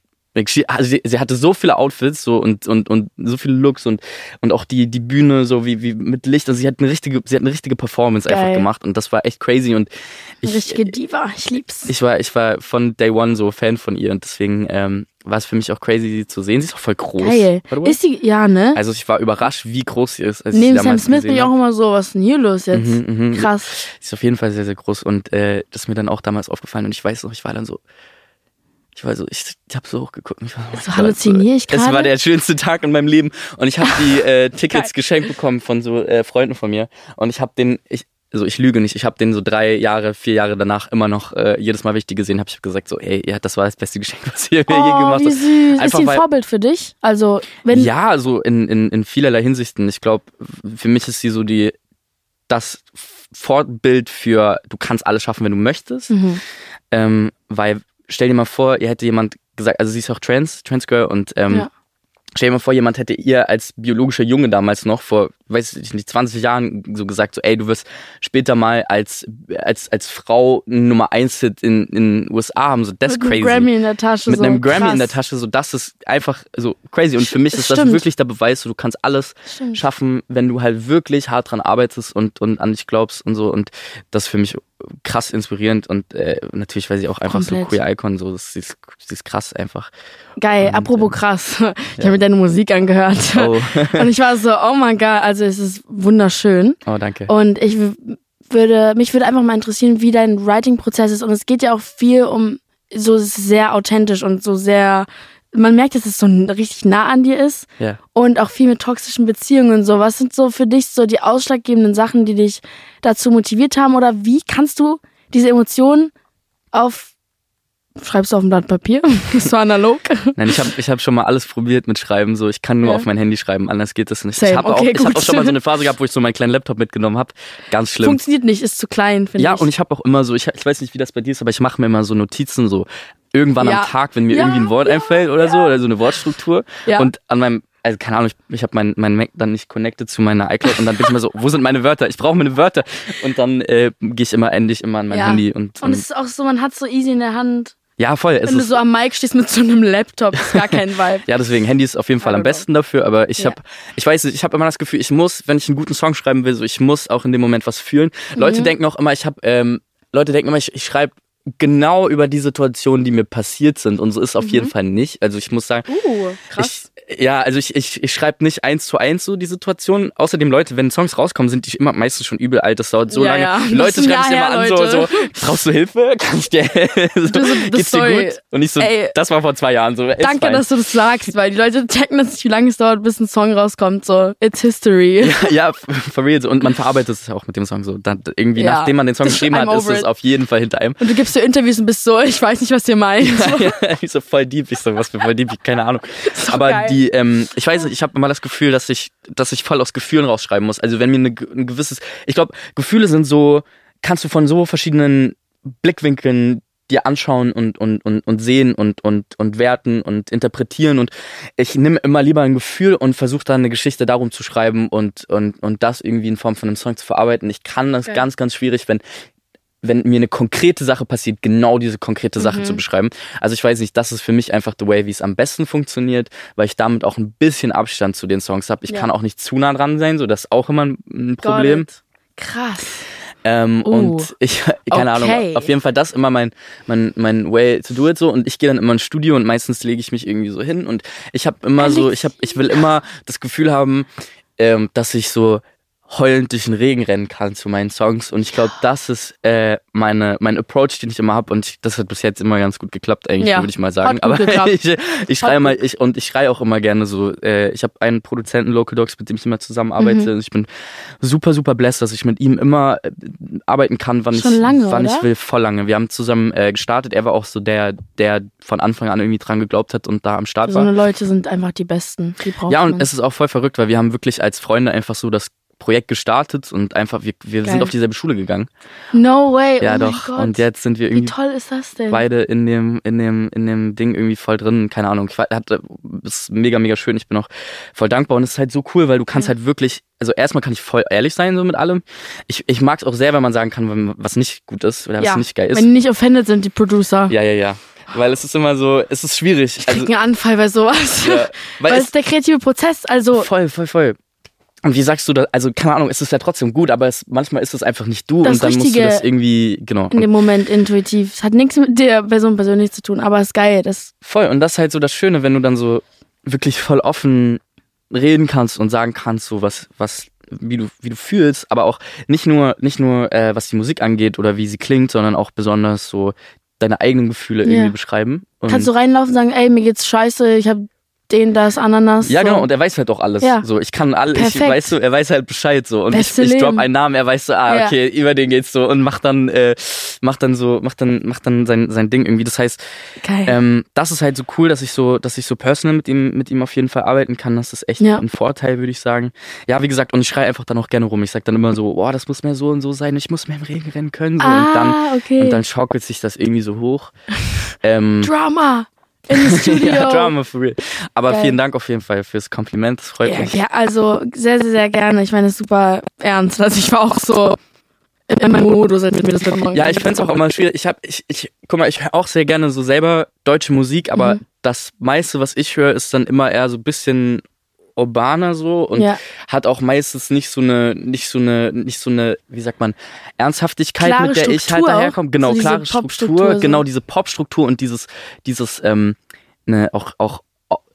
Also sie, sie hatte so viele Outfits so und, und, und so viele Looks und, und auch die, die Bühne so wie, wie mit Licht. Also sie hat eine richtige, sie hat eine richtige Performance einfach Geil. gemacht und das war echt crazy und Eine ich, richtige Diva. Ich lieb's. ich war, ich war von Day One so Fan von ihr und deswegen ähm, war es für mich auch crazy, sie zu sehen. Sie ist auch voll groß. Geil. Ist sie, ja, ne? Also ich war überrascht, wie groß sie ist. Neben Sam Smith bin ich auch immer so, was ist denn hier los jetzt? Mhm, mhm. Krass. Sie ist auf jeden Fall sehr, sehr groß und äh, das ist mir dann auch damals aufgefallen und ich weiß noch, ich war dann so, ich war so, ich, ich habe so hochgeguckt. Ich war so, oh So halluziniere ich Gott, Es war gerade? der schönste Tag in meinem Leben und ich habe die äh, Tickets geschenkt bekommen von so äh, Freunden von mir und ich habe den, ich, also ich lüge nicht, ich habe den so drei Jahre, vier Jahre danach immer noch äh, jedes Mal, wenn ich die gesehen habe, ich habe gesagt so, ey, ja, das war das beste Geschenk, was ihr mir je Oh, gemacht wie habt. ist sie ein weil- Vorbild für dich? Also, wenn. Ja, so in, in, in vielerlei Hinsichten. Ich glaube, für mich ist sie so die das Vorbild für du kannst alles schaffen, wenn du möchtest. Mhm. Ähm, weil stell dir mal vor, ihr hätte jemand gesagt, also sie ist auch trans, trans Girl und ähm, Ja. stell dir mal vor, jemand hätte ihr als biologischer Junge damals noch vor, weiß ich nicht, 20 Jahren so gesagt, so ey, du wirst später mal als als als Frau Nummer eins Hit in den USA haben, so das ist mit crazy einem Grammy in der Tasche. mit so. einem Grammy Krass. in der Tasche, so das ist einfach so crazy. Und für mich ist das Stimmt. wirklich der Beweis, so, du kannst alles Stimmt. schaffen, wenn du halt wirklich hart dran arbeitest und, und an dich glaubst und so. Und das ist für mich krass inspirierend und äh, natürlich, weil sie auch einfach so Komplett. queer Icon, so sie ist, sie ist krass einfach. Geil, Und, apropos ähm, krass. Ich habe mir deine Musik angehört. Oh, Und ich war so, oh mein Gott, also es ist wunderschön. oh danke. Und ich würde, mich würde einfach mal interessieren, wie dein Writing-Prozess ist. Und es geht ja auch viel um so sehr authentisch und so sehr, man merkt, dass es so richtig nah an dir ist. Ja. Und auch viel mit toxischen Beziehungen und so. Was sind so für dich so die ausschlaggebenden Sachen, die dich dazu motiviert haben? Oder wie kannst du diese Emotionen auf, schreibst du auf ein Blatt Papier? so analog? Nein, ich habe ich hab schon mal alles probiert mit Schreiben. So, ich kann nur Ja. auf mein Handy schreiben, anders geht das nicht. Same, ich habe auch, okay, ich hab auch schon mal so eine Phase gehabt, wo ich so meinen kleinen Laptop mitgenommen habe. Ganz schlimm. Funktioniert nicht, ist zu klein, finde Ja, ich. und ich habe auch immer so, ich, ich weiß nicht, wie das bei dir ist, aber ich mache mir immer so Notizen so irgendwann Ja. am Tag, wenn mir Ja, irgendwie ein Wort ja, einfällt oder so, oder so eine Wortstruktur. Ja. Und an meinem, also keine Ahnung, ich, ich habe mein, mein Mac dann nicht connected zu meiner iCloud und dann bin ich immer so, wo sind meine Wörter? Ich brauche meine Wörter. Und dann äh, gehe ich immer endlich immer an mein Ja. Handy und, Und es ist auch so, man hat so easy in der Hand. Ja, voll. Es Wenn du ist, so am Mic stehst mit so einem Laptop, ist gar kein Vibe. ja, deswegen Handy ist auf jeden Fall am besten dafür, aber ich Ja. habe ich weiß nicht, ich habe immer das Gefühl, ich muss, wenn ich einen guten Song schreiben will, so ich muss auch in dem Moment was fühlen. Leute Mhm. denken auch immer, ich habe ähm, Leute denken immer, ich, ich schreibe genau über die Situationen, die mir passiert sind und so ist auf jeden Fall nicht. Also ich muss sagen, Uh, krass. ich, Ja, also ich, ich, ich schreibe nicht eins zu eins so die Situation. Außerdem, Leute, wenn Songs rauskommen, sind die immer meistens schon übel alt. Das dauert so Ja, lange. ja. Leute schreiben sich immer an, so, so, brauchst du Hilfe? Kann ich dir so, Das- das- Geht's dir sorry. gut? Und ich so, Ey. das war vor zwei Jahren so. Danke, fein. dass du das sagst, weil die Leute checken das nicht, wie lange es dauert, bis ein Song rauskommt. So, it's history. ja, for real. so. Und man verarbeitet es auch mit dem Song so. Dann, irgendwie, Ja. nachdem man den Song geschrieben hat, ist es auf jeden Fall hinter einem. Und du gibst so Interviews und bist so, ich weiß nicht, was ihr meint. ja, ich so voll deep, ich so, was für voll deep, keine Ahnung. Aber geil. die, ähm, ich weiß nicht, ich habe immer das Gefühl, dass ich, dass ich voll aus Gefühlen rausschreiben muss. Also wenn mir eine, ein gewisses, ich glaube, Gefühle sind so, kannst du von so verschiedenen Blickwinkeln dir anschauen und, und, und, und sehen und, und, und werten und interpretieren und ich nehme immer lieber ein Gefühl und versuche dann eine Geschichte darum zu schreiben und, und, und das irgendwie in Form von einem Song zu verarbeiten. Ich kann das Geil. ganz, ganz schwierig, wenn wenn mir eine konkrete Sache passiert, genau diese konkrete Sache Mhm. zu beschreiben. Also ich weiß nicht, das ist für mich einfach the way, wie es am besten funktioniert, weil ich damit auch ein bisschen Abstand zu den Songs habe. Ich Ja. kann auch nicht zu nah dran sein, so das ist auch immer ein- Problem. Krass. Ähm, Uh, Und ich, keine okay. Ahnung, auf jeden Fall das immer mein, mein, mein way to do it so. Und ich gehe dann immer ins Studio und meistens lege ich mich irgendwie so hin und ich habe immer so, ich habe, ich will immer das Gefühl haben, ähm, dass ich so heulend durch den Regen rennen kann zu meinen Songs und ich glaube, das ist äh, meine mein Approach, den ich immer habe und ich, das hat bis jetzt immer ganz gut geklappt eigentlich, Ja, würde ich mal sagen. Aber geklappt. ich, ich schreie mal ich und ich schreie auch immer gerne so. Äh, ich habe einen Produzenten Local Dogs, mit dem ich immer zusammenarbeite. Mhm. Ich bin super super blessed, dass ich mit ihm immer äh, arbeiten kann, wann Schon ich lange, wann oder? ich will, voll lange. Wir haben zusammen äh, gestartet. Er war auch so der der von Anfang an irgendwie dran geglaubt hat und da am Start So war. eine Leute sind einfach die Besten. Die braucht Ja, und man. es ist auch voll verrückt, weil wir haben wirklich als Freunde einfach so das Projekt gestartet und einfach, wir, wir Geil. sind auf dieselbe Schule gegangen. No way. Ja, oh doch. Gott. Und jetzt sind wir Wie irgendwie toll ist das denn? beide in dem, in dem, in dem Ding irgendwie voll drin. Keine Ahnung. Ich hatte, ist mega, mega schön. Ich bin auch voll dankbar und es ist halt so cool, weil du kannst Ja. halt wirklich, also erstmal kann ich voll ehrlich sein so mit allem. Ich, ich mag es auch sehr, wenn man sagen kann, was nicht gut ist oder was ja. nicht geil ist. Wenn die nicht offended sind, die Producer. Ja, ja, ja. Weil es ist immer so, es ist schwierig. Ich krieg einen Anfall bei sowas. ja, weil Weil es es, ist der kreative Prozess. Also, Voll, voll, voll. Und wie sagst du da, also keine Ahnung, es ist ja trotzdem gut, aber es, manchmal ist es einfach nicht du Das und dann musst du Richtige das irgendwie, genau. in dem Moment intuitiv. Es hat nichts mit der Person persönlich zu tun, aber es ist geil. Das, Voll, und das ist halt so das Schöne, wenn du dann so wirklich voll offen reden kannst und sagen kannst, so was, was, wie du, wie du fühlst, aber auch nicht nur, nicht nur, äh, was die Musik angeht oder wie sie klingt, sondern auch besonders so deine eigenen Gefühle Ja. irgendwie beschreiben. Und kannst du reinlaufen und sagen, ey, mir geht's scheiße, ich hab den, das, Ananas. ja, so. genau, und er weiß halt auch alles. Ja. So, ich kann alles, ich, weißt du, er weiß halt Bescheid so. Und ich, Beste ich drop einen Namen, er weiß so, ah, Ja. okay, über den geht's so und macht dann, äh, macht dann so, macht dann, macht dann sein, sein Ding irgendwie. Das heißt, ähm, das ist halt so cool, dass ich so, dass ich so personal mit ihm, mit ihm auf jeden Fall arbeiten kann. Das ist echt Ja. ein Vorteil, würde ich sagen. Ja, wie gesagt, und ich schreie einfach dann auch gerne rum. Ich sag dann immer so, boah, das muss mehr so und so sein. Ich muss mehr im Regen rennen können. So. und dann, ah, okay. und dann schaukelt sich das irgendwie so hoch. ähm, Drama in Studio. ja, Drama for real. Aber Geil. vielen Dank auf jeden Fall fürs Kompliment. Das freut Ja, mich. ja, also sehr, sehr, sehr gerne. Ich meine, es ist super ernst. Also ich war auch so in meinem Modus, als mir das mitmachen. Ja, ich find's auch immer schwierig. Ich hab, ich, ich, guck mal, ich höre auch sehr gerne so selber deutsche Musik, aber Mhm. das meiste, was ich höre, ist dann immer eher so ein bisschen urbaner so und Ja. hat auch meistens nicht so eine, nicht so eine, nicht so eine, wie sagt man, Ernsthaftigkeit, Klare mit der ich halt Struktur daherkomme. Genau, So klare Struktur, Popstruktur so. genau diese Popstruktur und dieses, dieses, ähm, ne, auch, auch,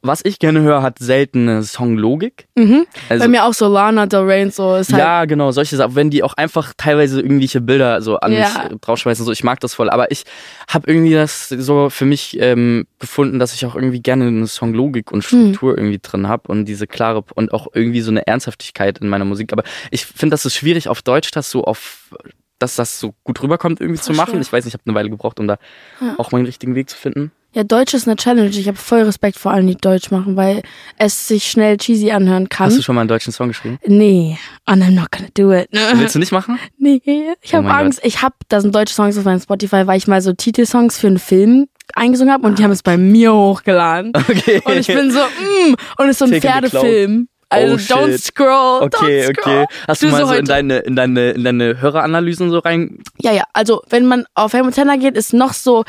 was ich gerne höre, hat seltene Songlogik. Mhm. Also, Bei mir auch so Lana Del Rey und so. Ist halt, ja, genau, solche Sachen. Wenn die auch einfach teilweise irgendwelche Bilder so an Ja. mich draufschmeißen, so ich mag das voll. Aber ich habe irgendwie das so für mich ähm, gefunden, dass ich auch irgendwie gerne eine Songlogik und Hm. Struktur irgendwie drin habe und diese klare und auch irgendwie so eine Ernsthaftigkeit in meiner Musik. Aber ich finde, das ist schwierig auf Deutsch, das so auf dass das so gut rüberkommt irgendwie zu Voll machen. Ich weiß, nicht, ich habe eine Weile gebraucht, um da Ja. auch meinen richtigen Weg zu finden. Ja, Deutsch ist eine Challenge. Ich habe voll Respekt vor allen, die Deutsch machen, weil es sich schnell cheesy anhören kann. Hast du schon mal einen deutschen Song geschrieben? Nee, and I'm not gonna do it. Willst du nicht machen? Nee, ich Oh habe Angst. Ich habe, da sind deutsche Songs auf meinem Spotify, weil ich mal so Titelsongs für einen Film eingesungen habe und die haben es bei mir hochgeladen. Okay. Und ich bin so, mm, und es ist so ein Take. Pferdefilm. Also Oh, don't shit. scroll, Okay, don't scroll. okay. Hast du, Du mal so so in deine, in deine, in deine Höreranalysen so rein? Ja, ja, also wenn man auf Helmut Tenner geht, ist noch so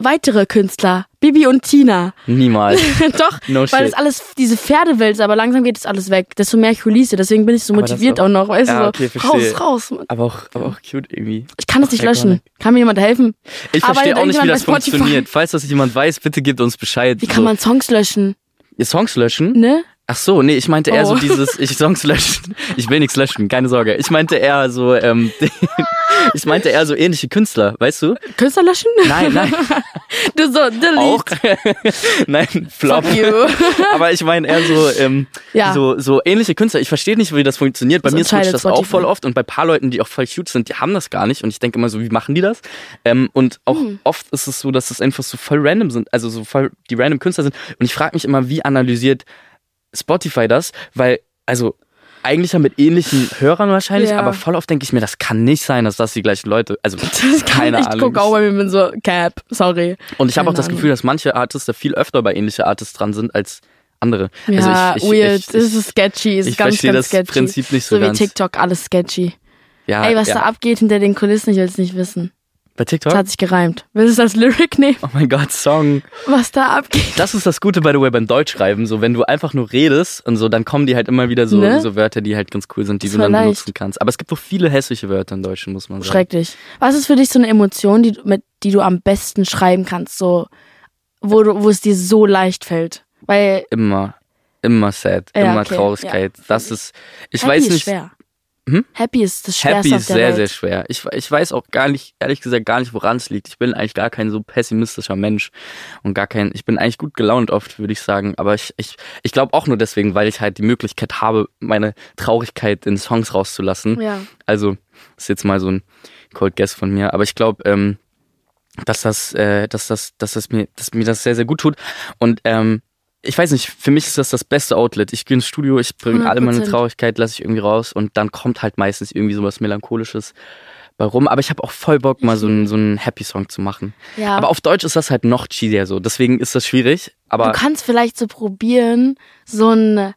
weitere Künstler. Bibi und Tina. Niemals. Doch, No weil shit. das alles, diese Pferdewelt, aber langsam geht es alles weg. Desto mehr ich release, deswegen bin ich so Aber motiviert auch- auch noch, weißt Ja, du, okay, so, raus, raus. Aber auch, aber auch cute irgendwie. Ich kann das nicht Iconic. löschen. Kann mir jemand helfen? Ich Arbeitet verstehe auch nicht, wie das funktioniert. Falls das jemand weiß, bitte gebt uns Bescheid. Wie kann So. man Songs löschen? Songs löschen? Ne? Ach so, nee, ich meinte eher so Oh. dieses, ich Songs löschen. Ich will nichts löschen, keine Sorge. Ich meinte eher so, ähm, ich meinte eher so ähnliche Künstler, weißt du? Künstler löschen? Nein, nein, Du so, delete. auch. nein, Flop. Fuck you. Aber ich meine eher so, ähm, Ja. so, so ähnliche Künstler. Ich verstehe nicht, wie das funktioniert. Bei Das mir switcht das auch voll oft und bei paar Leuten, die auch voll cute sind, die haben das gar nicht. Und ich denke immer so, wie machen die das? Ähm, und auch Hm. oft ist es so, dass es einfach so voll random sind, also so voll die random Künstler sind. Und ich frage mich immer, wie analysiert Spotify das? Weil, also eigentlich ja mit ähnlichen Hörern wahrscheinlich, Ja. aber voll oft denke ich mir, das kann nicht sein, dass das die gleichen Leute, also Das kann keine ich Ahnung. gucke auch bei mir bin so, Cap, sorry. Und ich habe auch das Ahnung. Gefühl, dass manche Artists da viel öfter bei ähnliche Artists dran sind als andere. Ja, also ich, ich, weird. Ich, das ich, ist sketchy. Ist ich ganz, verstehe ganz das sketchy. Prinzip nicht so, so wie ganz. TikTok, alles sketchy. ja, Ey, was ja. da abgeht hinter den Kulissen, ich will es nicht wissen. Bei TikTok? Das hat sich gereimt. Willst du das als Lyric nehmen? Oh mein Gott, Song. Was da abgeht? Das ist das Gute, by the way, beim Deutschschreiben. So, wenn du einfach nur redest und so, dann kommen die halt immer wieder so, Ne? so Wörter, die halt ganz cool sind, die Das du dann leicht. benutzen kannst. Aber es gibt auch viele hässliche Wörter im Deutschen, muss man sagen. Schrecklich. Was ist für dich so eine Emotion, die, du- mit, die du am besten schreiben kannst, so, wo, du, wo es dir so leicht fällt? Weil Immer, immer sad, Ja, immer okay, Traurigkeit. ja, das ist, ich Happy weiß ist nicht. schwer. Hm? Happy ist das Schwerste Happy auf ist sehr, Welt. sehr schwer. Ich, ich weiß auch gar nicht, ehrlich gesagt, gar nicht, woran es liegt. Ich bin eigentlich gar kein so pessimistischer Mensch und gar kein, ich bin eigentlich gut gelaunt oft, würde ich sagen. Aber ich, ich, ich glaube auch nur deswegen, weil ich halt die Möglichkeit habe, meine Traurigkeit in Songs rauszulassen. Ja. Also, ist jetzt mal so ein Cold Guess von mir. Aber ich glaube, ähm, dass das, äh, dass das, dass das mir, dass mir das sehr, sehr gut tut. Und ähm, ich weiß nicht, für mich ist das das beste Outlet. Ich gehe ins Studio, ich bringe alle meine 100%. Traurigkeit, lasse ich irgendwie raus und dann kommt halt meistens irgendwie sowas Melancholisches bei rum. Aber ich habe auch voll Bock, mal so einen, so einen Happy-Song zu machen. ja. Aber auf Deutsch ist das halt noch cheesier so. Deswegen ist das schwierig. Aber du kannst vielleicht so probieren, so einen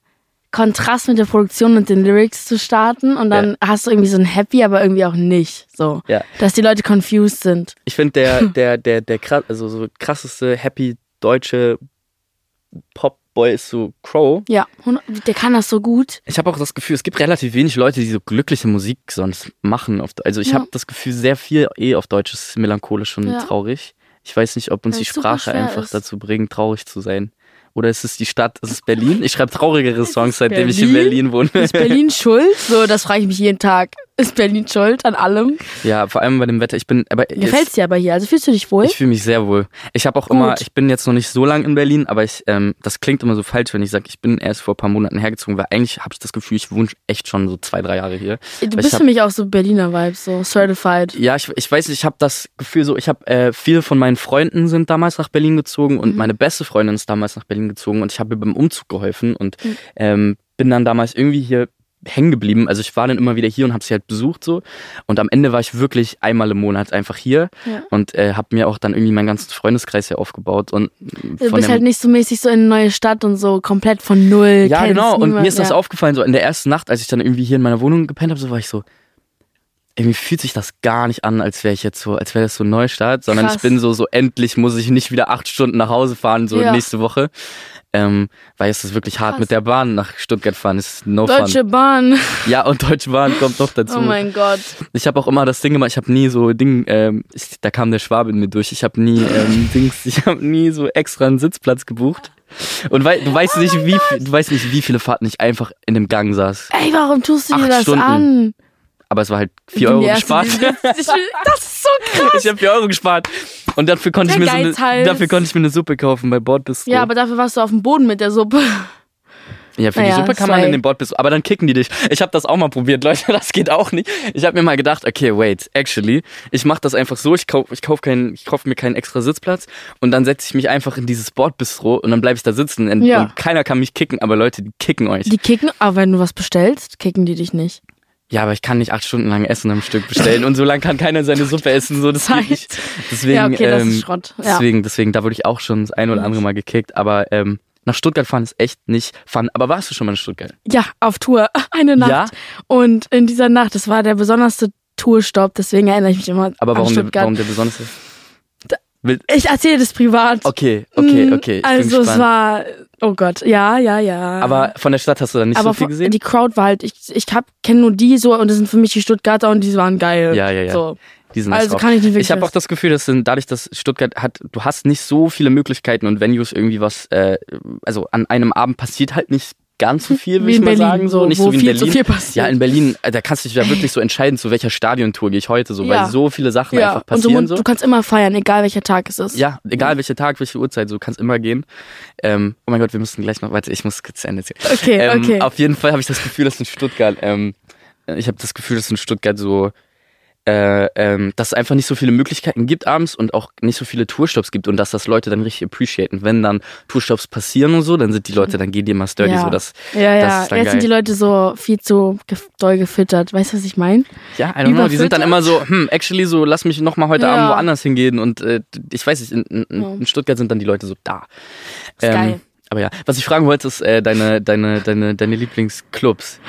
Kontrast mit der Produktion und den Lyrics zu starten und dann hast du irgendwie so ein Happy, aber irgendwie auch nicht. So. Ja. Dass die Leute confused sind. ich finde, der, der, der, der krass, also so krasseste happy deutsche Popboy ist so Crow. Ja, der kann das so gut. Ich habe auch das Gefühl, es gibt relativ wenig Leute, die so glückliche Musik sonst machen. Also ich Ja. habe das Gefühl, sehr viel eh auf Deutsch ist melancholisch und Ja. traurig. Ich weiß nicht, ob uns Weil die Sprache einfach ist. dazu bringt, traurig zu sein. Oder ist es die Stadt, ist es Berlin? Ich schreibe traurigere Songs, seitdem ich in Berlin? Berlin wohne. Ist Berlin schuld? So, das frage ich mich jeden Tag. Ist Berlin schuld an allem? Ja, vor allem bei dem Wetter. Ich bin, aber Gefällt's dir aber hier? Also fühlst du dich wohl? Ich fühle mich sehr wohl. Ich habe auch Gut. immer, ich bin jetzt noch nicht so lang in Berlin, aber ich, ähm, das klingt immer so falsch, wenn ich sage, ich bin erst vor ein paar Monaten hergezogen, weil eigentlich habe ich das Gefühl, ich wohne echt schon so zwei, drei Jahre hier. du Weil bist hab- für mich auch so Berliner Vibes, so certified. Ja, ich, ich weiß nicht, ich habe das Gefühl so, ich habe äh, viele von meinen Freunden sind damals nach Berlin gezogen und Mhm. meine beste Freundin ist damals nach Berlin gezogen und ich habe ihr beim Umzug geholfen und Mhm. ähm, bin dann damals irgendwie hier hängen geblieben. Also ich war dann immer wieder hier und habe sie halt besucht so und am Ende war ich wirklich einmal im Monat einfach hier Ja. und äh, habe mir auch dann irgendwie meinen ganzen Freundeskreis hier aufgebaut und Du bist halt nicht so mäßig so in eine neue Stadt und so komplett von null. ja, genau. Und niemand, mir ist das ja. aufgefallen, so in der ersten Nacht, als ich dann irgendwie hier in meiner Wohnung gepennt habe, so war ich so, irgendwie fühlt sich das gar nicht an, als wäre ich jetzt so, als wäre das so ein Neustart, sondern Krass. ich bin so, so endlich muss ich nicht wieder acht Stunden nach Hause fahren, so Ja. nächste Woche. Ähm, weil es ist wirklich hart Krass. mit der Bahn nach Stuttgart fahren, ist no Deutsche fun. Bahn. Ja, und Deutsche Bahn kommt noch dazu. Oh mein Gott. Ich habe auch immer das Ding gemacht, ich habe nie so Ding, ähm, ich, da kam der Schwabe in mir durch, ich habe nie ähm, Dings, ich habe nie so extra einen Sitzplatz gebucht. Und weil, du weißt nicht, wie du weißt nicht, wie viele Fahrten ich einfach in dem Gang saß. Ey, warum tust du dir Acht das Stunden. an? Aber es war halt Ich 4 bin Euro gespart. Das ist so krass. Ich habe 4 Euro gespart. Und dafür konnte ich mir so eine, dafür konnte ich mir eine Suppe kaufen bei Bordbistro. Ja, aber dafür warst du auf dem Boden mit der Suppe. Ja, für Naja, die Suppe kann man in den Bordbistro. Aber dann kicken die dich. Ich habe das auch mal probiert, Leute. Das geht auch nicht. Ich habe mir mal gedacht, okay, wait, actually, ich mache das einfach so. Ich kauf, ich kauf ich kauf mir keinen extra Sitzplatz und dann setze ich mich einfach in dieses Bordbistro und dann bleibe ich da sitzen und, Ja. und keiner kann mich kicken. Aber Leute, die kicken euch. Die kicken, aber wenn du was bestellst, kicken die dich nicht. Ja, aber ich kann nicht acht Stunden lang Essen am Stück bestellen und so lange kann keiner seine Suppe essen. So, das geht nicht. Deswegen, ja, okay, das ähm, ist Schrott. Ja. Deswegen, deswegen, da wurde ich auch schon das ein oder andere Mal gekickt. Aber ähm, nach Stuttgart fahren ist echt nicht fun. Aber warst du schon mal in Stuttgart? ja, auf Tour. Eine Nacht. Ja? Und in dieser Nacht, das war der besonderste Tourstopp, deswegen erinnere ich mich immer Aber an warum, Stuttgart. warum der besonders ist? Will- Ich erzähle das privat. Okay, okay, Mm, okay. Ich also es war, oh Gott, ja, ja, ja. Aber von der Stadt hast du da nicht aber so viel gesehen? die Crowd war halt, ich, ich hab, kenne nur die so und das sind für mich die Stuttgarter und die waren geil. Ja, ja, ja. So. Die sind Also drauf. kann ich nicht wirklich Ich habe auch das Gefühl, dass sind, dadurch, dass Stuttgart hat, du hast nicht so viele Möglichkeiten und Venues irgendwie was, äh, also an einem Abend passiert halt nicht ganz so viel, würde Wie ich in mal Berlin, sagen. So, nicht so wie in viel Berlin. zu viel passiert. Ja, in Berlin, äh, da kannst du dich ja wirklich so entscheiden, zu welcher Stadiontour gehe ich heute, so, Ja. weil so viele Sachen Ja, einfach und du, passieren. so. du kannst immer feiern, egal welcher Tag es ist. Ja, egal welcher Tag, welche Uhrzeit, so kannst immer gehen. Ähm, oh mein Gott, wir müssen gleich noch, warte, ich muss zu Ende erzählen. Okay, Ähm, okay. Auf jeden Fall habe ich das Gefühl, dass in Stuttgart, ähm, ich habe das Gefühl, dass in Stuttgart so, äh, ähm, dass es einfach nicht so viele Möglichkeiten gibt abends und auch nicht so viele Tourstops gibt und dass das Leute dann richtig appreciaten. Wenn dann Tourstops passieren und so, dann sind die Leute, dann gehen die immer sturdy, Ja. so dass, Ja, das ja. dann Jetzt sind geil. die Leute so viel zu gef- doll gefüttert. Weißt du, was ich meine? ja, I don't know, die sind dann immer so, hm, actually so, lass mich noch mal heute Ja. Abend woanders hingehen und äh, ich weiß nicht, in, in, in Stuttgart sind dann die Leute so da. Ist geil. Aber ja, was ich fragen wollte, ist äh, deine, deine, deine, deine Lieblingsclubs.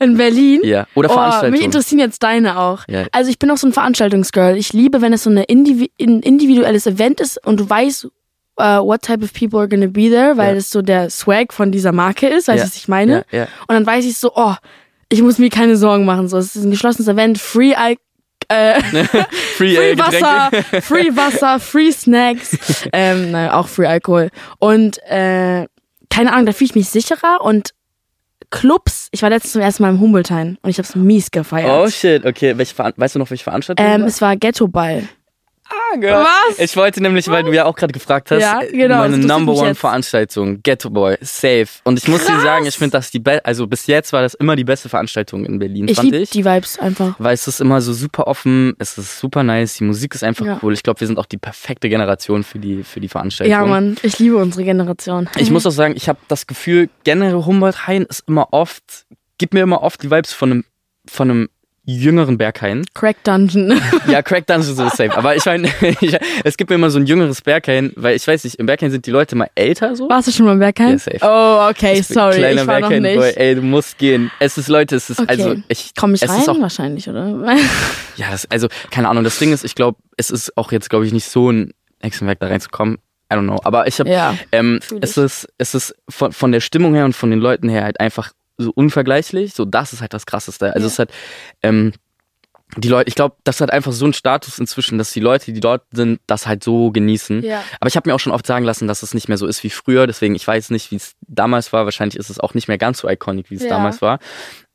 In Berlin? Ja. Oder Oh, mich Veranstaltungen. interessieren jetzt deine auch. Ja. Also ich bin auch so ein Veranstaltungsgirl. Ich liebe, wenn es so eine Indivi ein individuelles Event ist und du weißt, uh, what type of people are gonna be there, weil Ja. es so der Swag von dieser Marke ist, weißt du, Ja. was ich meine? Ja, ja. Und dann weiß ich so, oh, ich muss mir keine Sorgen machen. So, es ist ein geschlossenes Event, free Al äh, Free, Free äh. Wasser, Free Wasser, Free Snacks, ähm, nein, auch Free Alkohol. Und äh, keine Ahnung, da fühle ich mich sicherer und Clubs, ich war letztens zum ersten Mal im Humboldthain und ich habe es mies gefeiert. Oh shit, okay. Welche weißt du noch, welche Veranstaltung? ähm, war? es war Ghetto Ball. Ah, girl. Was? Ich wollte nämlich, weil du ja auch gerade gefragt hast, Ja, genau, meine Number One jetzt. Veranstaltung, Ghetto Boy, safe. Und ich muss dir Krass. sagen, ich finde das die beste, also bis jetzt war das immer die beste Veranstaltung in Berlin, Ich fand liebe ich. die Vibes einfach. Weil es ist immer so super offen, es ist super nice, die Musik ist einfach Ja. cool. Ich glaube, wir sind auch die perfekte Generation für die, für die Veranstaltung. Ja, Mann, ich liebe unsere Generation. Ich muss auch sagen, ich habe das Gefühl, generell Humboldt-Hain ist immer oft, gibt mir immer oft die Vibes von einem, von einem jüngeren Berghain. Crack Dungeon. Ja, Crack Dungeon so safe. Aber ich meine, es gibt mir immer so ein jüngeres Berghain, weil ich weiß nicht, im Berghain sind die Leute mal älter so. Warst du schon mal im Bergheim? Ja, safe. Oh, okay, Ich sorry, kleiner ich war noch Berghain, Boy, nicht. ey, du musst gehen. Es ist, Leute, es ist, Okay. also, ich, Komm ich es rein? ist auch, Wahrscheinlich, oder? ja, das, also, keine Ahnung, das Ding ist, ich glaube, es ist auch jetzt, glaube ich, nicht so ein Hexenwerk da reinzukommen. I don't know. Aber ich habe, ja. ähm, es ist, es ist von, von der Stimmung her und von den Leuten her halt einfach so unvergleichlich. So, das ist halt das Krasseste. Also, Ja. es hat, ähm, die Leute, ich glaube, das hat einfach so einen Status inzwischen, dass die Leute, die dort sind, das halt so genießen. Ja. Aber ich habe mir auch schon oft sagen lassen, dass es nicht mehr so ist wie früher. Deswegen, ich weiß nicht, wie es damals war. Wahrscheinlich ist es auch nicht mehr ganz so iconic, wie es Ja. damals war.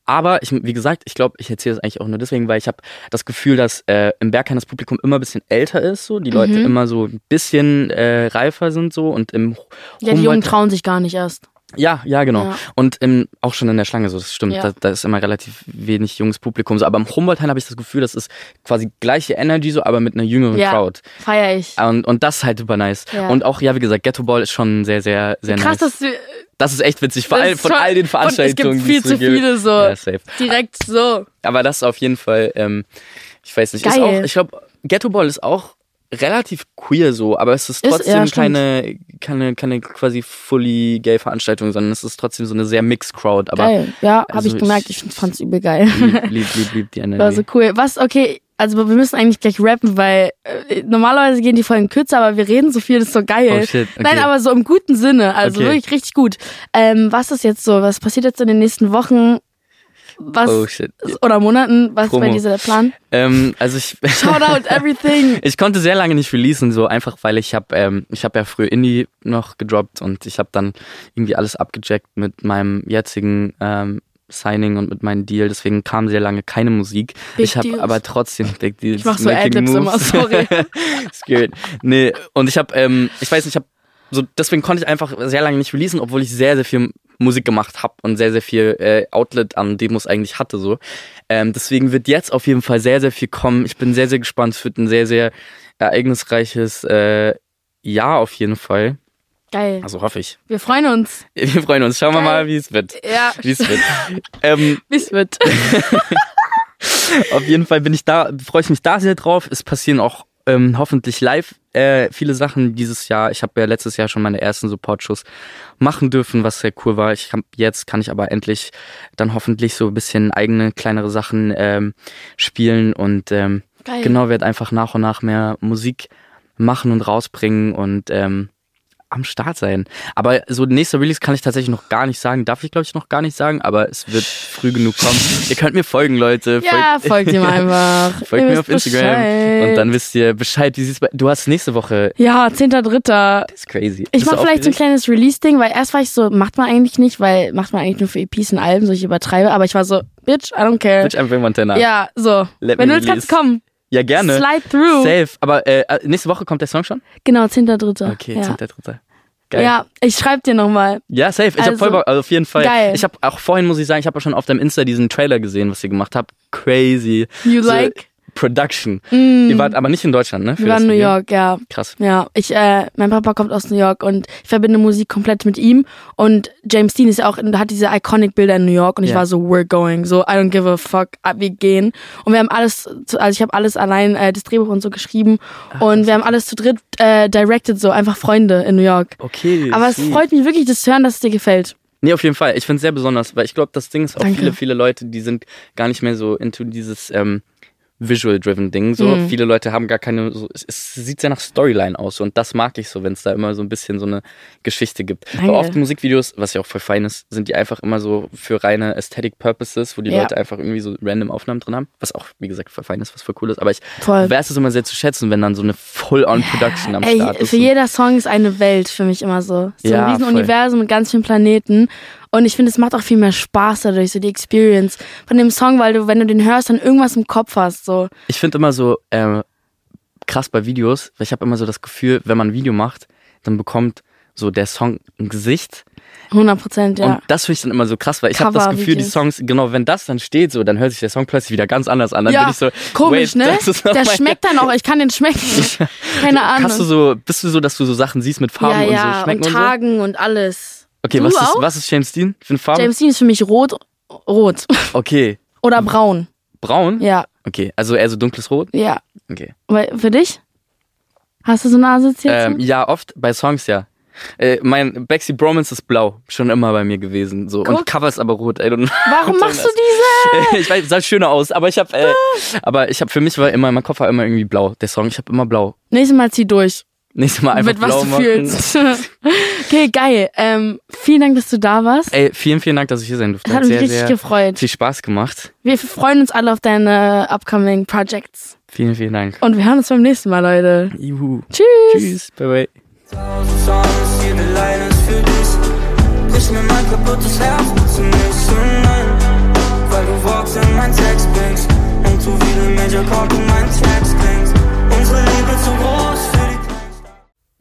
Aber ich, wie gesagt, ich glaube, ich erzähle das eigentlich auch nur deswegen, weil ich habe das Gefühl, dass äh, im Berghain das Publikum immer ein bisschen älter ist, so die Leute Mhm. immer so ein bisschen äh, reifer sind so und im Ja, die Jungen trauen sich gar nicht erst. Ja, ja, genau. Ja. Und im, auch schon in der Schlange, so das stimmt. Ja. Da, da ist immer relativ wenig junges Publikum. So, aber im Humboldt-Hain habe ich das Gefühl, das ist quasi gleiche Energy, so, aber mit einer jüngeren Ja. Crowd. Feier ich. Und, und das ist halt super nice. Ja. Und auch, ja, wie gesagt, Ghetto Ball ist schon sehr, sehr, sehr Krass, nice. dass du. Das ist echt witzig. Vor allem ist von all den Veranstaltungen. Es gibt viel zu gibt. viele so. Ja, safe. Direkt so. Aber das ist auf jeden Fall, ähm, ich weiß nicht, ist Geil. auch, ich glaube, Ghetto Ball ist auch relativ queer so, aber es ist Ist- trotzdem ja, stimmt. keine, keine, keine quasi fully gay Veranstaltung, sondern es ist trotzdem so eine sehr mixed Crowd. Aber geil. Ja, habe also ich gemerkt. ich- Ich, fand's übel geil. lieb, lieb, lieb, lieb die Energie. War so cool. Was, okay, also wir müssen eigentlich gleich rappen, weil äh, normalerweise gehen die Folgen kürzer, aber wir reden so viel, das ist so geil. Oh shit, okay. Nein, aber so im guten Sinne, also Okay. wirklich richtig gut. Ähm, was ist jetzt so, was passiert jetzt in den nächsten Wochen? Was, Oh oder Monaten? Was ist Promo. bei dir der Plan? Ähm, also ich, Shout out everything. ich konnte sehr lange nicht releasen, so einfach, weil ich habe, ähm, ich habe ja früher Indie noch gedroppt und ich habe dann irgendwie alles abgecheckt mit meinem jetzigen ähm, Signing und mit meinem Deal. Deswegen kam sehr lange keine Musik. Big ich habe aber trotzdem Big Deals. Ich mach so Adlibs immer, sorry. Ist gut. Nee, und ich habe, ähm, ich weiß nicht, ich habe so deswegen konnte ich einfach sehr lange nicht releasen, obwohl ich sehr sehr viel Musik gemacht habe und sehr sehr viel äh, Outlet an Demos eigentlich hatte so. Ähm, deswegen wird jetzt auf jeden Fall sehr sehr viel kommen. Ich bin sehr sehr gespannt. Es wird ein sehr sehr ereignisreiches äh, Jahr auf jeden Fall. Geil. Also hoffe ich. Wir freuen uns. Wir freuen uns. Schauen wir Geil. mal, wie es wird. Ja, Wie es wird. ähm, wie es wird. Auf jeden Fall bin ich da, freue ich mich da sehr drauf. Es passieren auch ähm, hoffentlich live äh, viele Sachen dieses Jahr. Ich habe ja letztes Jahr schon meine ersten Support-Shows machen dürfen, was sehr cool war. Ich hab, jetzt kann ich aber endlich dann hoffentlich so ein bisschen eigene kleinere Sachen ähm, spielen und ähm, Geil. genau werde einfach nach und nach mehr Musik machen und rausbringen und ähm, am Start sein. Aber so nächster Release kann ich tatsächlich noch gar nicht sagen. Darf ich, glaube ich, noch gar nicht sagen, aber es wird früh genug kommen. Ihr könnt mir folgen, Leute. Ja, folgt ihm einfach. Folgt Ihr mir auf Instagram Bescheid. und dann wisst ihr Bescheid. Wie sieht's bei Du hast nächste Woche. Ja, 10.3. Das ist crazy. Ich Bist du mach vielleicht so ein kleines Release-Ding, weil erst war ich so, macht man eigentlich nicht, weil macht man eigentlich nur für EPs und Alben, so ich übertreibe, aber ich war so, bitch, I don't care. Bitch, einfach Montana. Ja, so. Let Wenn du willst, kannst kommen. Ja, gerne. Slide through. Safe. Aber äh, nächste Woche kommt der Song schon? Genau, 10.3. Okay, ja. 10.3. Geil. Ja, ich schreib dir nochmal. Ja, safe. Ich hab Also, voll Bock, also auf jeden Fall. geil. Ich habe auch vorhin, muss ich sagen, ich habe auch schon auf deinem Insta diesen Trailer gesehen, was ihr gemacht habt. Crazy. You So, like? Production. Mm. Ihr wart aber nicht in Deutschland, ne? für Wir waren in New? York, ja. Krass. Ja, ich, äh, mein Papa kommt aus New York und ich verbinde Musik komplett mit ihm. Und James Dean ist ja auch, hat diese iconic Bilder in New York und ich Ja. war so, we're going, so, I don't give a fuck, wir gehen. Und wir haben alles, also ich habe alles allein, äh, das Drehbuch und so geschrieben und wir haben alles zu dritt äh, directed, so einfach Freunde in New York. Okay. Aber es sweet. freut mich wirklich, das zu hören, dass es dir gefällt. Nee, auf jeden Fall. Ich finde es sehr besonders, weil ich glaube, das Ding ist auch Danke. viele, viele Leute, die sind gar nicht mehr so into dieses ähm, Visual-driven Ding. So Mhm. viele Leute haben gar keine. So, es, es sieht sehr nach Storyline aus so, und das mag ich so, wenn es da immer so ein bisschen so eine Geschichte gibt. Danke. Weil oft Musikvideos, was ja auch voll fein ist, sind die einfach immer so für reine Aesthetic Purposes, wo die Ja. Leute einfach irgendwie so random Aufnahmen drin haben, was auch wie gesagt voll fein ist, was voll cool ist. Aber ich weiß es immer sehr zu schätzen, wenn dann so eine Full-on-Production am Ey, Start ist. für jeder Song ist eine Welt für mich immer so. So Ja, ein riesen voll. Universum mit ganz vielen Planeten. Und ich finde, es macht auch viel mehr Spaß dadurch, so die Experience von dem Song, weil du, wenn du den hörst, dann irgendwas im Kopf hast. So. Ich finde immer so äh, krass bei Videos, weil ich habe immer so das Gefühl, wenn man ein Video macht, dann bekommt so der Song ein Gesicht. 100 Prozent, ja. Und das finde ich dann immer so krass, weil ich habe das Gefühl, die. Songs, genau, wenn das dann steht, so, dann hört sich der Song plötzlich wieder ganz anders an. Dann ja, bin ich so, komisch, ne? Der schmeckt dann auch, ich kann den schmecken. Keine Ahnung. Hast du so, bist du so, dass du so Sachen siehst mit Farben ja, und ja, so schmecken und und, so? Tagen und alles. Okay, Du was ist, auch? was ist James Dean für eine Farbe? James Dean ist für mich rot, rot. Okay, Oder braun. braun? Ja, Okay, also eher so dunkles Rot? ja. Okay. Weil, für dich? Hast du so eine Assoziation? Ähm, ja, oft bei Songs ja. Äh, mein Backseat Bromance ist blau, schon immer bei mir gewesen. So. Und. Cover ist aber rot. Warum machst du diese? ich weiß, sah schöner aus, aber ich habe, äh, aber ich habe für mich war immer mein Kopf war immer irgendwie blau. Der Song, ich habe immer blau. Nächstes Mal zieh durch. Nächstes Mal einfach mit was blau du machen. fühlst. Okay, geil. Ähm, vielen Dank, dass du da warst. Ey, vielen, vielen Dank, dass ich hier sein durfte. Es hat mich sehr, richtig sehr gefreut. viel Spaß gemacht. Wir freuen uns alle auf deine upcoming Projects. Vielen, vielen Dank. Und wir hören uns beim nächsten Mal, Leute. Juhu. Tschüss. Tschüss. Bye bye. Tausend Songs, jede Line ist für dich. Brich mir mein kaputtes Herz, bitte nicht so nein. Weil du Worte in mein Text bringst. Und du wie ein Major Chord in meinen Tracks klingst. Unsere Liebe zu groß für